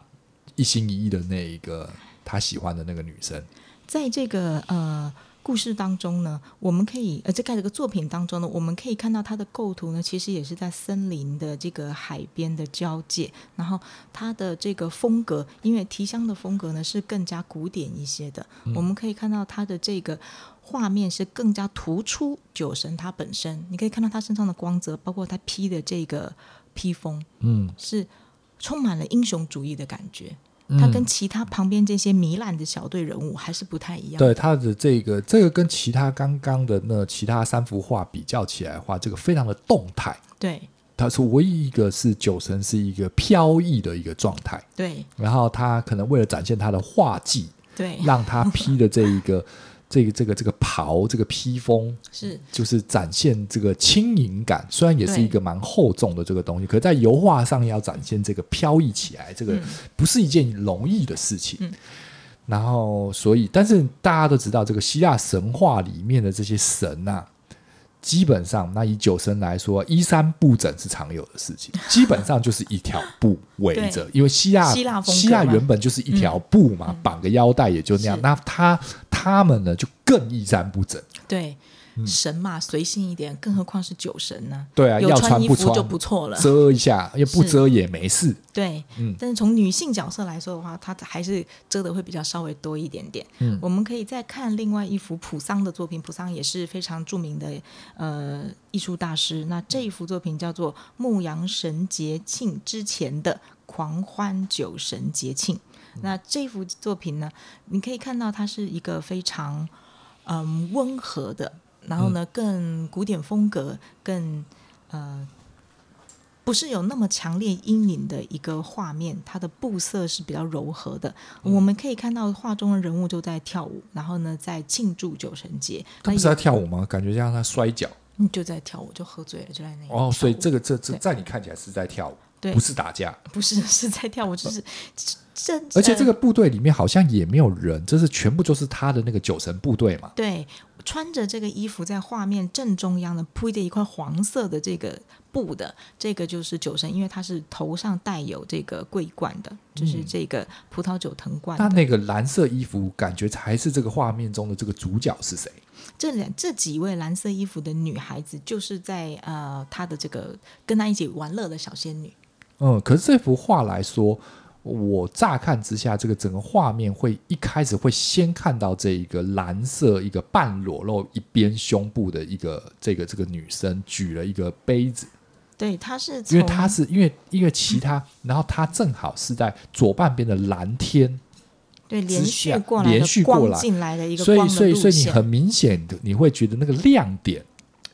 A: 一心一意的那一个他喜欢的那个女生。
B: 在这个呃。故事当中呢，我们可以呃，在这个作品当中呢，我们可以看到它的构图呢，其实也是在森林的这个海边的交界。然后它的这个风格，因为提香的风格呢是更加古典一些的。嗯、我们可以看到它的这个画面是更加突出酒神他本身。你可以看到他身上的光泽，包括他披的这个披风，嗯，是充满了英雄主义的感觉。他跟其他旁边这些糜烂的小队人物还是不太一样。
A: 对他的这个，这个跟其他刚刚的那其他三幅画比较起来的话，这个非常的动态。
B: 对，
A: 他是唯一一个是酒神是一个飘逸的一个状态。
B: 对，
A: 然后他可能为了展现他的画技，
B: 对，
A: 让他披的这一个。这个这个这个袍，这个披风
B: 是
A: 就是展现这个轻盈感，虽然也是一个蛮厚重的这个东西，可在油画上要展现这个飘逸起来，这个不是一件容易的事情。嗯然后所以，但是大家都知道，这个希腊神话里面的这些神呐、啊。基本上，那以九神来说，衣衫不整是常有的事情。基本上就是一条布围着，因为希腊
B: 希腊
A: 希腊原本就是一条布嘛，绑、嗯、个腰带也就那样。那他他们呢，就更衣衫不整。
B: 对。神嘛，随性一点，更何况是酒神呢？
A: 对啊，
B: 有穿衣服就不错了，
A: 遮一下，也不遮也没事。
B: 对，嗯。但是从女性角色来说的话，她还是遮的会比较稍微多一点点。嗯，我们可以再看另外一幅普桑的作品，普桑也是非常著名的呃艺术大师。那这一幅作品叫做《牧羊神节庆之前的狂欢酒神节庆》。那这幅作品呢，你可以看到它是一个非常嗯温和的。然后呢，更古典风格，更呃，不是有那么强烈阴影的一个画面，它的布色是比较柔和的。嗯、我们可以看到画中的人物就在跳舞，然后呢，在庆祝九神节。
A: 他不是在跳舞吗？感觉像他摔跤。
B: 嗯，就在跳舞，就喝醉了，就在那里。
A: 哦，所以这个这这在你看起来是在跳舞，对，不是打架，
B: 不是是在跳舞，就是这。
A: 而且这个部队里面好像也没有人，这是全部就是他的那个九神部队嘛？
B: 对。穿着这个衣服在画面正中央的铺着一块黄色的这个布的，这个就是酒神，因为他是头上带有这个桂冠的，就是这个葡萄酒藤冠。那、
A: 嗯、那个蓝色衣服，感觉才是这个画面中的这个主角是谁？
B: 这两这几位蓝色衣服的女孩子，就是在呃她的这个跟她一起玩乐的小仙女。
A: 嗯，可是这幅画来说。我乍看之下，这个整个画面会一开始会先看到这一个蓝色一个半裸露一边胸部的一个这个这个女生举了一个杯子，
B: 对，她是
A: 因为她是因为因为其他，嗯、然后她正好是在左半边的蓝天，
B: 对，连续过来连续过来进来的一个
A: 所以所以所以你很明显的你会觉得那个亮点。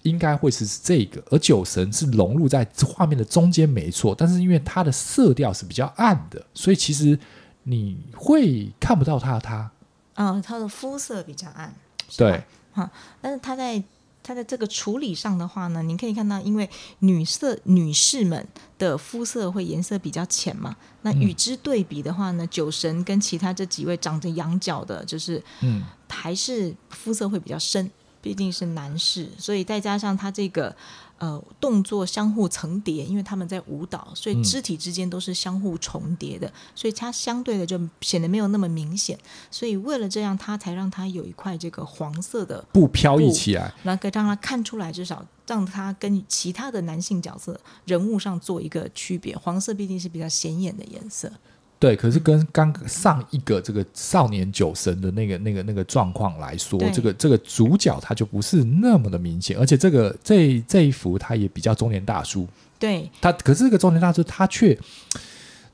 A: 应该会是这个，而酒神是融入在画面的中间，没错。但是因为它的色调是比较暗的，所以其实你会看不到他的他。
B: 嗯，他的肤色比较暗。
A: 对，
B: 哈，但是他在他在这个处理上的话呢，你可以看到，因为女色女士们的肤色会颜色比较浅嘛，那与之对比的话呢，嗯、酒神跟其他这几位长着羊角的，就是嗯，还是肤色会比较深。毕竟是男士，所以再加上他这个呃动作相互层叠，因为他们在舞蹈，所以肢体之间都是相互重叠的，嗯、所以他相对的就显得没有那么明显。所以为了这样，他才让他有一块这个黄色的
A: 布飘逸起来，
B: 然后可以让他看出来，至少让他跟其他的男性角色人物上做一个区别。黄色毕竟是比较显眼的颜色。
A: 对，可是跟刚上一个这个少年酒神的那个那个那个状况来说，这个这个主角他就不是那么的明显，而且这个这这一幅他也比较中年大叔。
B: 对，
A: 他可是这个中年大叔他却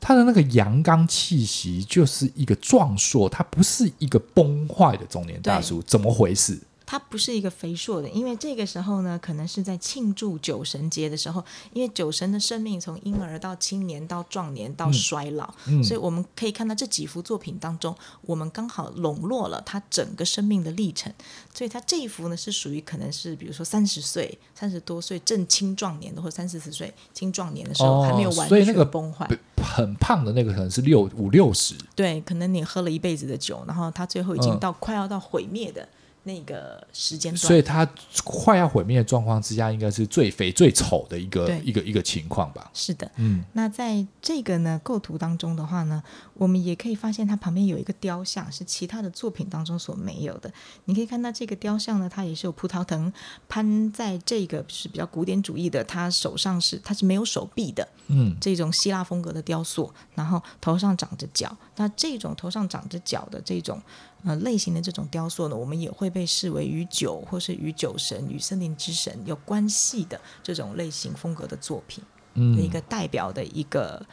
A: 他的那个阳刚气息就是一个壮硕，他不是一个崩坏的中年大叔，怎么回事？
B: 他不是一个肥硕的，因为这个时候呢，可能是在庆祝酒神节的时候，因为酒神的生命从婴儿到青年到壮年到衰老，嗯嗯、所以我们可以看到这几幅作品当中，我们刚好笼络了他整个生命的历程。所以他这一幅呢，是属于可能是比如说三十岁、三十多岁正青壮年的，或者三四十岁青壮年的时候，还没有完全崩坏。
A: 很胖的那个可能是六五六十，
B: 对，可能你喝了一辈子的酒，然后他最后已经到快要到毁灭的。那个时间段，
A: 所以它快要毁灭的状况之下，应该是最肥最丑的一个一个一个情况吧？
B: 是的，嗯。那在这个呢构图当中的话呢，我们也可以发现它旁边有一个雕像，是其他的作品当中所没有的。你可以看到这个雕像呢，它也是有葡萄藤攀在这个是比较古典主义的，它手上是它是没有手臂的，嗯，这种希腊风格的雕塑，然后头上长着角。那这种头上长着角的这种。呃，类型的这种雕塑呢，我们也会被视为与酒或是与酒神、与森林之神有关系的这种类型风格的作品，嗯，一个代表的一个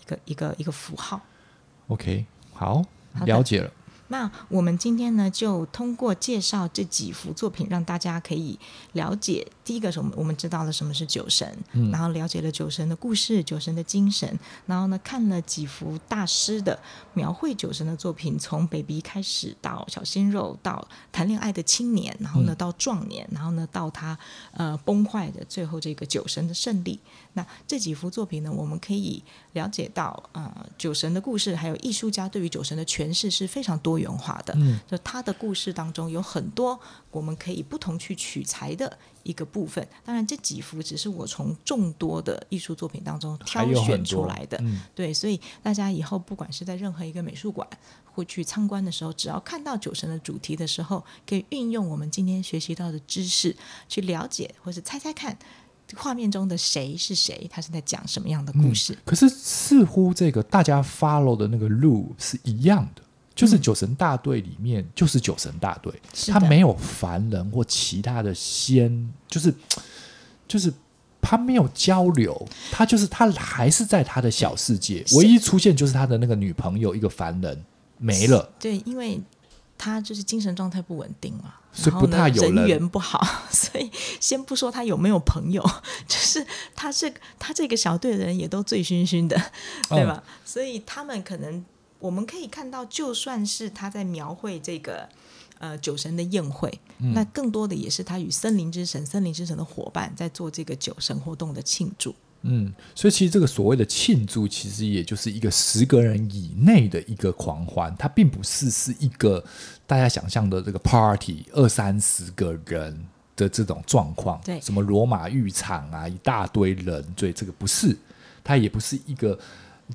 B: 一个一个一个符号。
A: OK，好，了解了。
B: 那我们今天呢，就通过介绍这几幅作品，让大家可以了解。第一个是我们我们知道了什么是酒神，嗯，然后了解了酒神的故事、酒神的精神，然后呢，看了几幅大师的描绘酒神的作品，从 baby 开始到小鲜肉，到谈恋爱的青年，然后呢到壮年，然后呢到他呃崩坏的最后这个酒神的胜利。那这几幅作品呢，我们可以了解到呃酒神的故事，还有艺术家对于酒神的诠释是非常多多元化的。
A: 嗯，
B: 就他的故事当中有很多我们可以不同去取材的一个部分。当然，这几幅只是我从众多的艺术作品当中挑选出来的。
A: 嗯，
B: 对，所以大家以后不管是在任何一个美术馆或去参观的时候，只要看到酒神的主题的时候，可以运用我们今天学习到的知识去了解，或是猜猜看。画面中的谁是谁？他是在讲什么样的故事？
A: 嗯、可是似乎这个大家 follow 的那个路是一样的，就是酒神大队里面就是酒神大队，
B: 嗯、
A: 他没有凡人或其他的仙，就是就是他没有交流，他就是他还是在他的小世界，唯一出现就是他的那个女朋友一个凡人没了。
B: 对，因为。他就是精神状态不稳定嘛，
A: 所以不太有人，
B: 人缘不好，所以先不说他有没有朋友，就是他这他这个小队的人也都醉醺醺的，对吧？嗯、所以他们可能我们可以看到，就算是他在描绘这个呃酒神的宴会，嗯、那更多的也是他与森林之神、森林之神的伙伴在做这个酒神活动的庆祝。
A: 嗯，所以其实这个所谓的庆祝，其实也就是一个十个人以内的一个狂欢，它并不是是一个大家想象的这个 party 二三十个人的这种状况。
B: 对，
A: 什么罗马浴场啊，一大堆人，对，这个不是，它也不是一个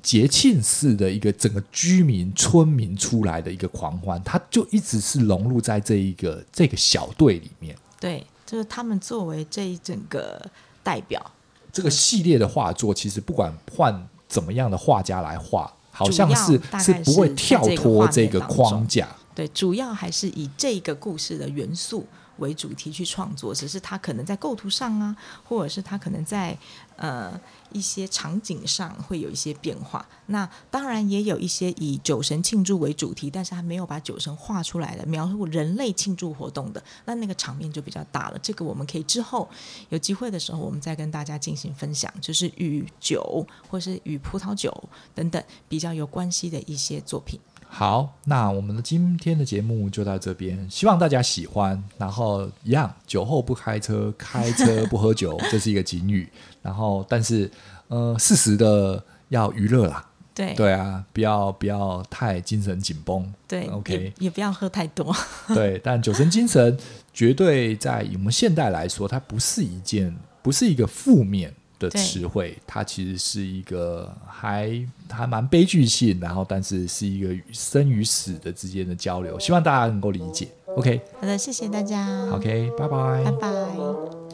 A: 节庆式的一个整个居民村民出来的一个狂欢，它就一直是融入在这一个这个小队里面。
B: 对，就是他们作为这一整个代表。
A: 这个系列的画作，其实不管换怎么样的画家来画，好像是是不会跳脱这个框架。
B: 对，主要还是以这个故事的元素为主题去创作，只是他可能在构图上啊，或者是他可能在呃一些场景上会有一些变化。那当然也有一些以酒神庆祝为主题，但是他没有把酒神画出来的，描述人类庆祝活动的，那那个场面就比较大了。这个我们可以之后有机会的时候，我们再跟大家进行分享，就是与酒或是与葡萄酒等等比较有关系的一些作品。
A: 好，那我们的今天的节目就到这边，希望大家喜欢。然后一样，酒后不开车，开车不喝酒，这是一个警语。然后，但是呃，适时的要娱乐啦。
B: 对
A: 对啊，不要不要太精神紧绷。
B: 对
A: ，OK，
B: 也，也不要喝太多。
A: 对，但酒神精神绝对在我们现代来说，它不是一件，不是一个负面。的词汇，它其实是一个还还蛮悲剧性，然后但是是一个生与死的之间的交流，希望大家能够理解。OK，
B: 好的，谢谢大家。
A: OK，拜拜，
B: 拜拜。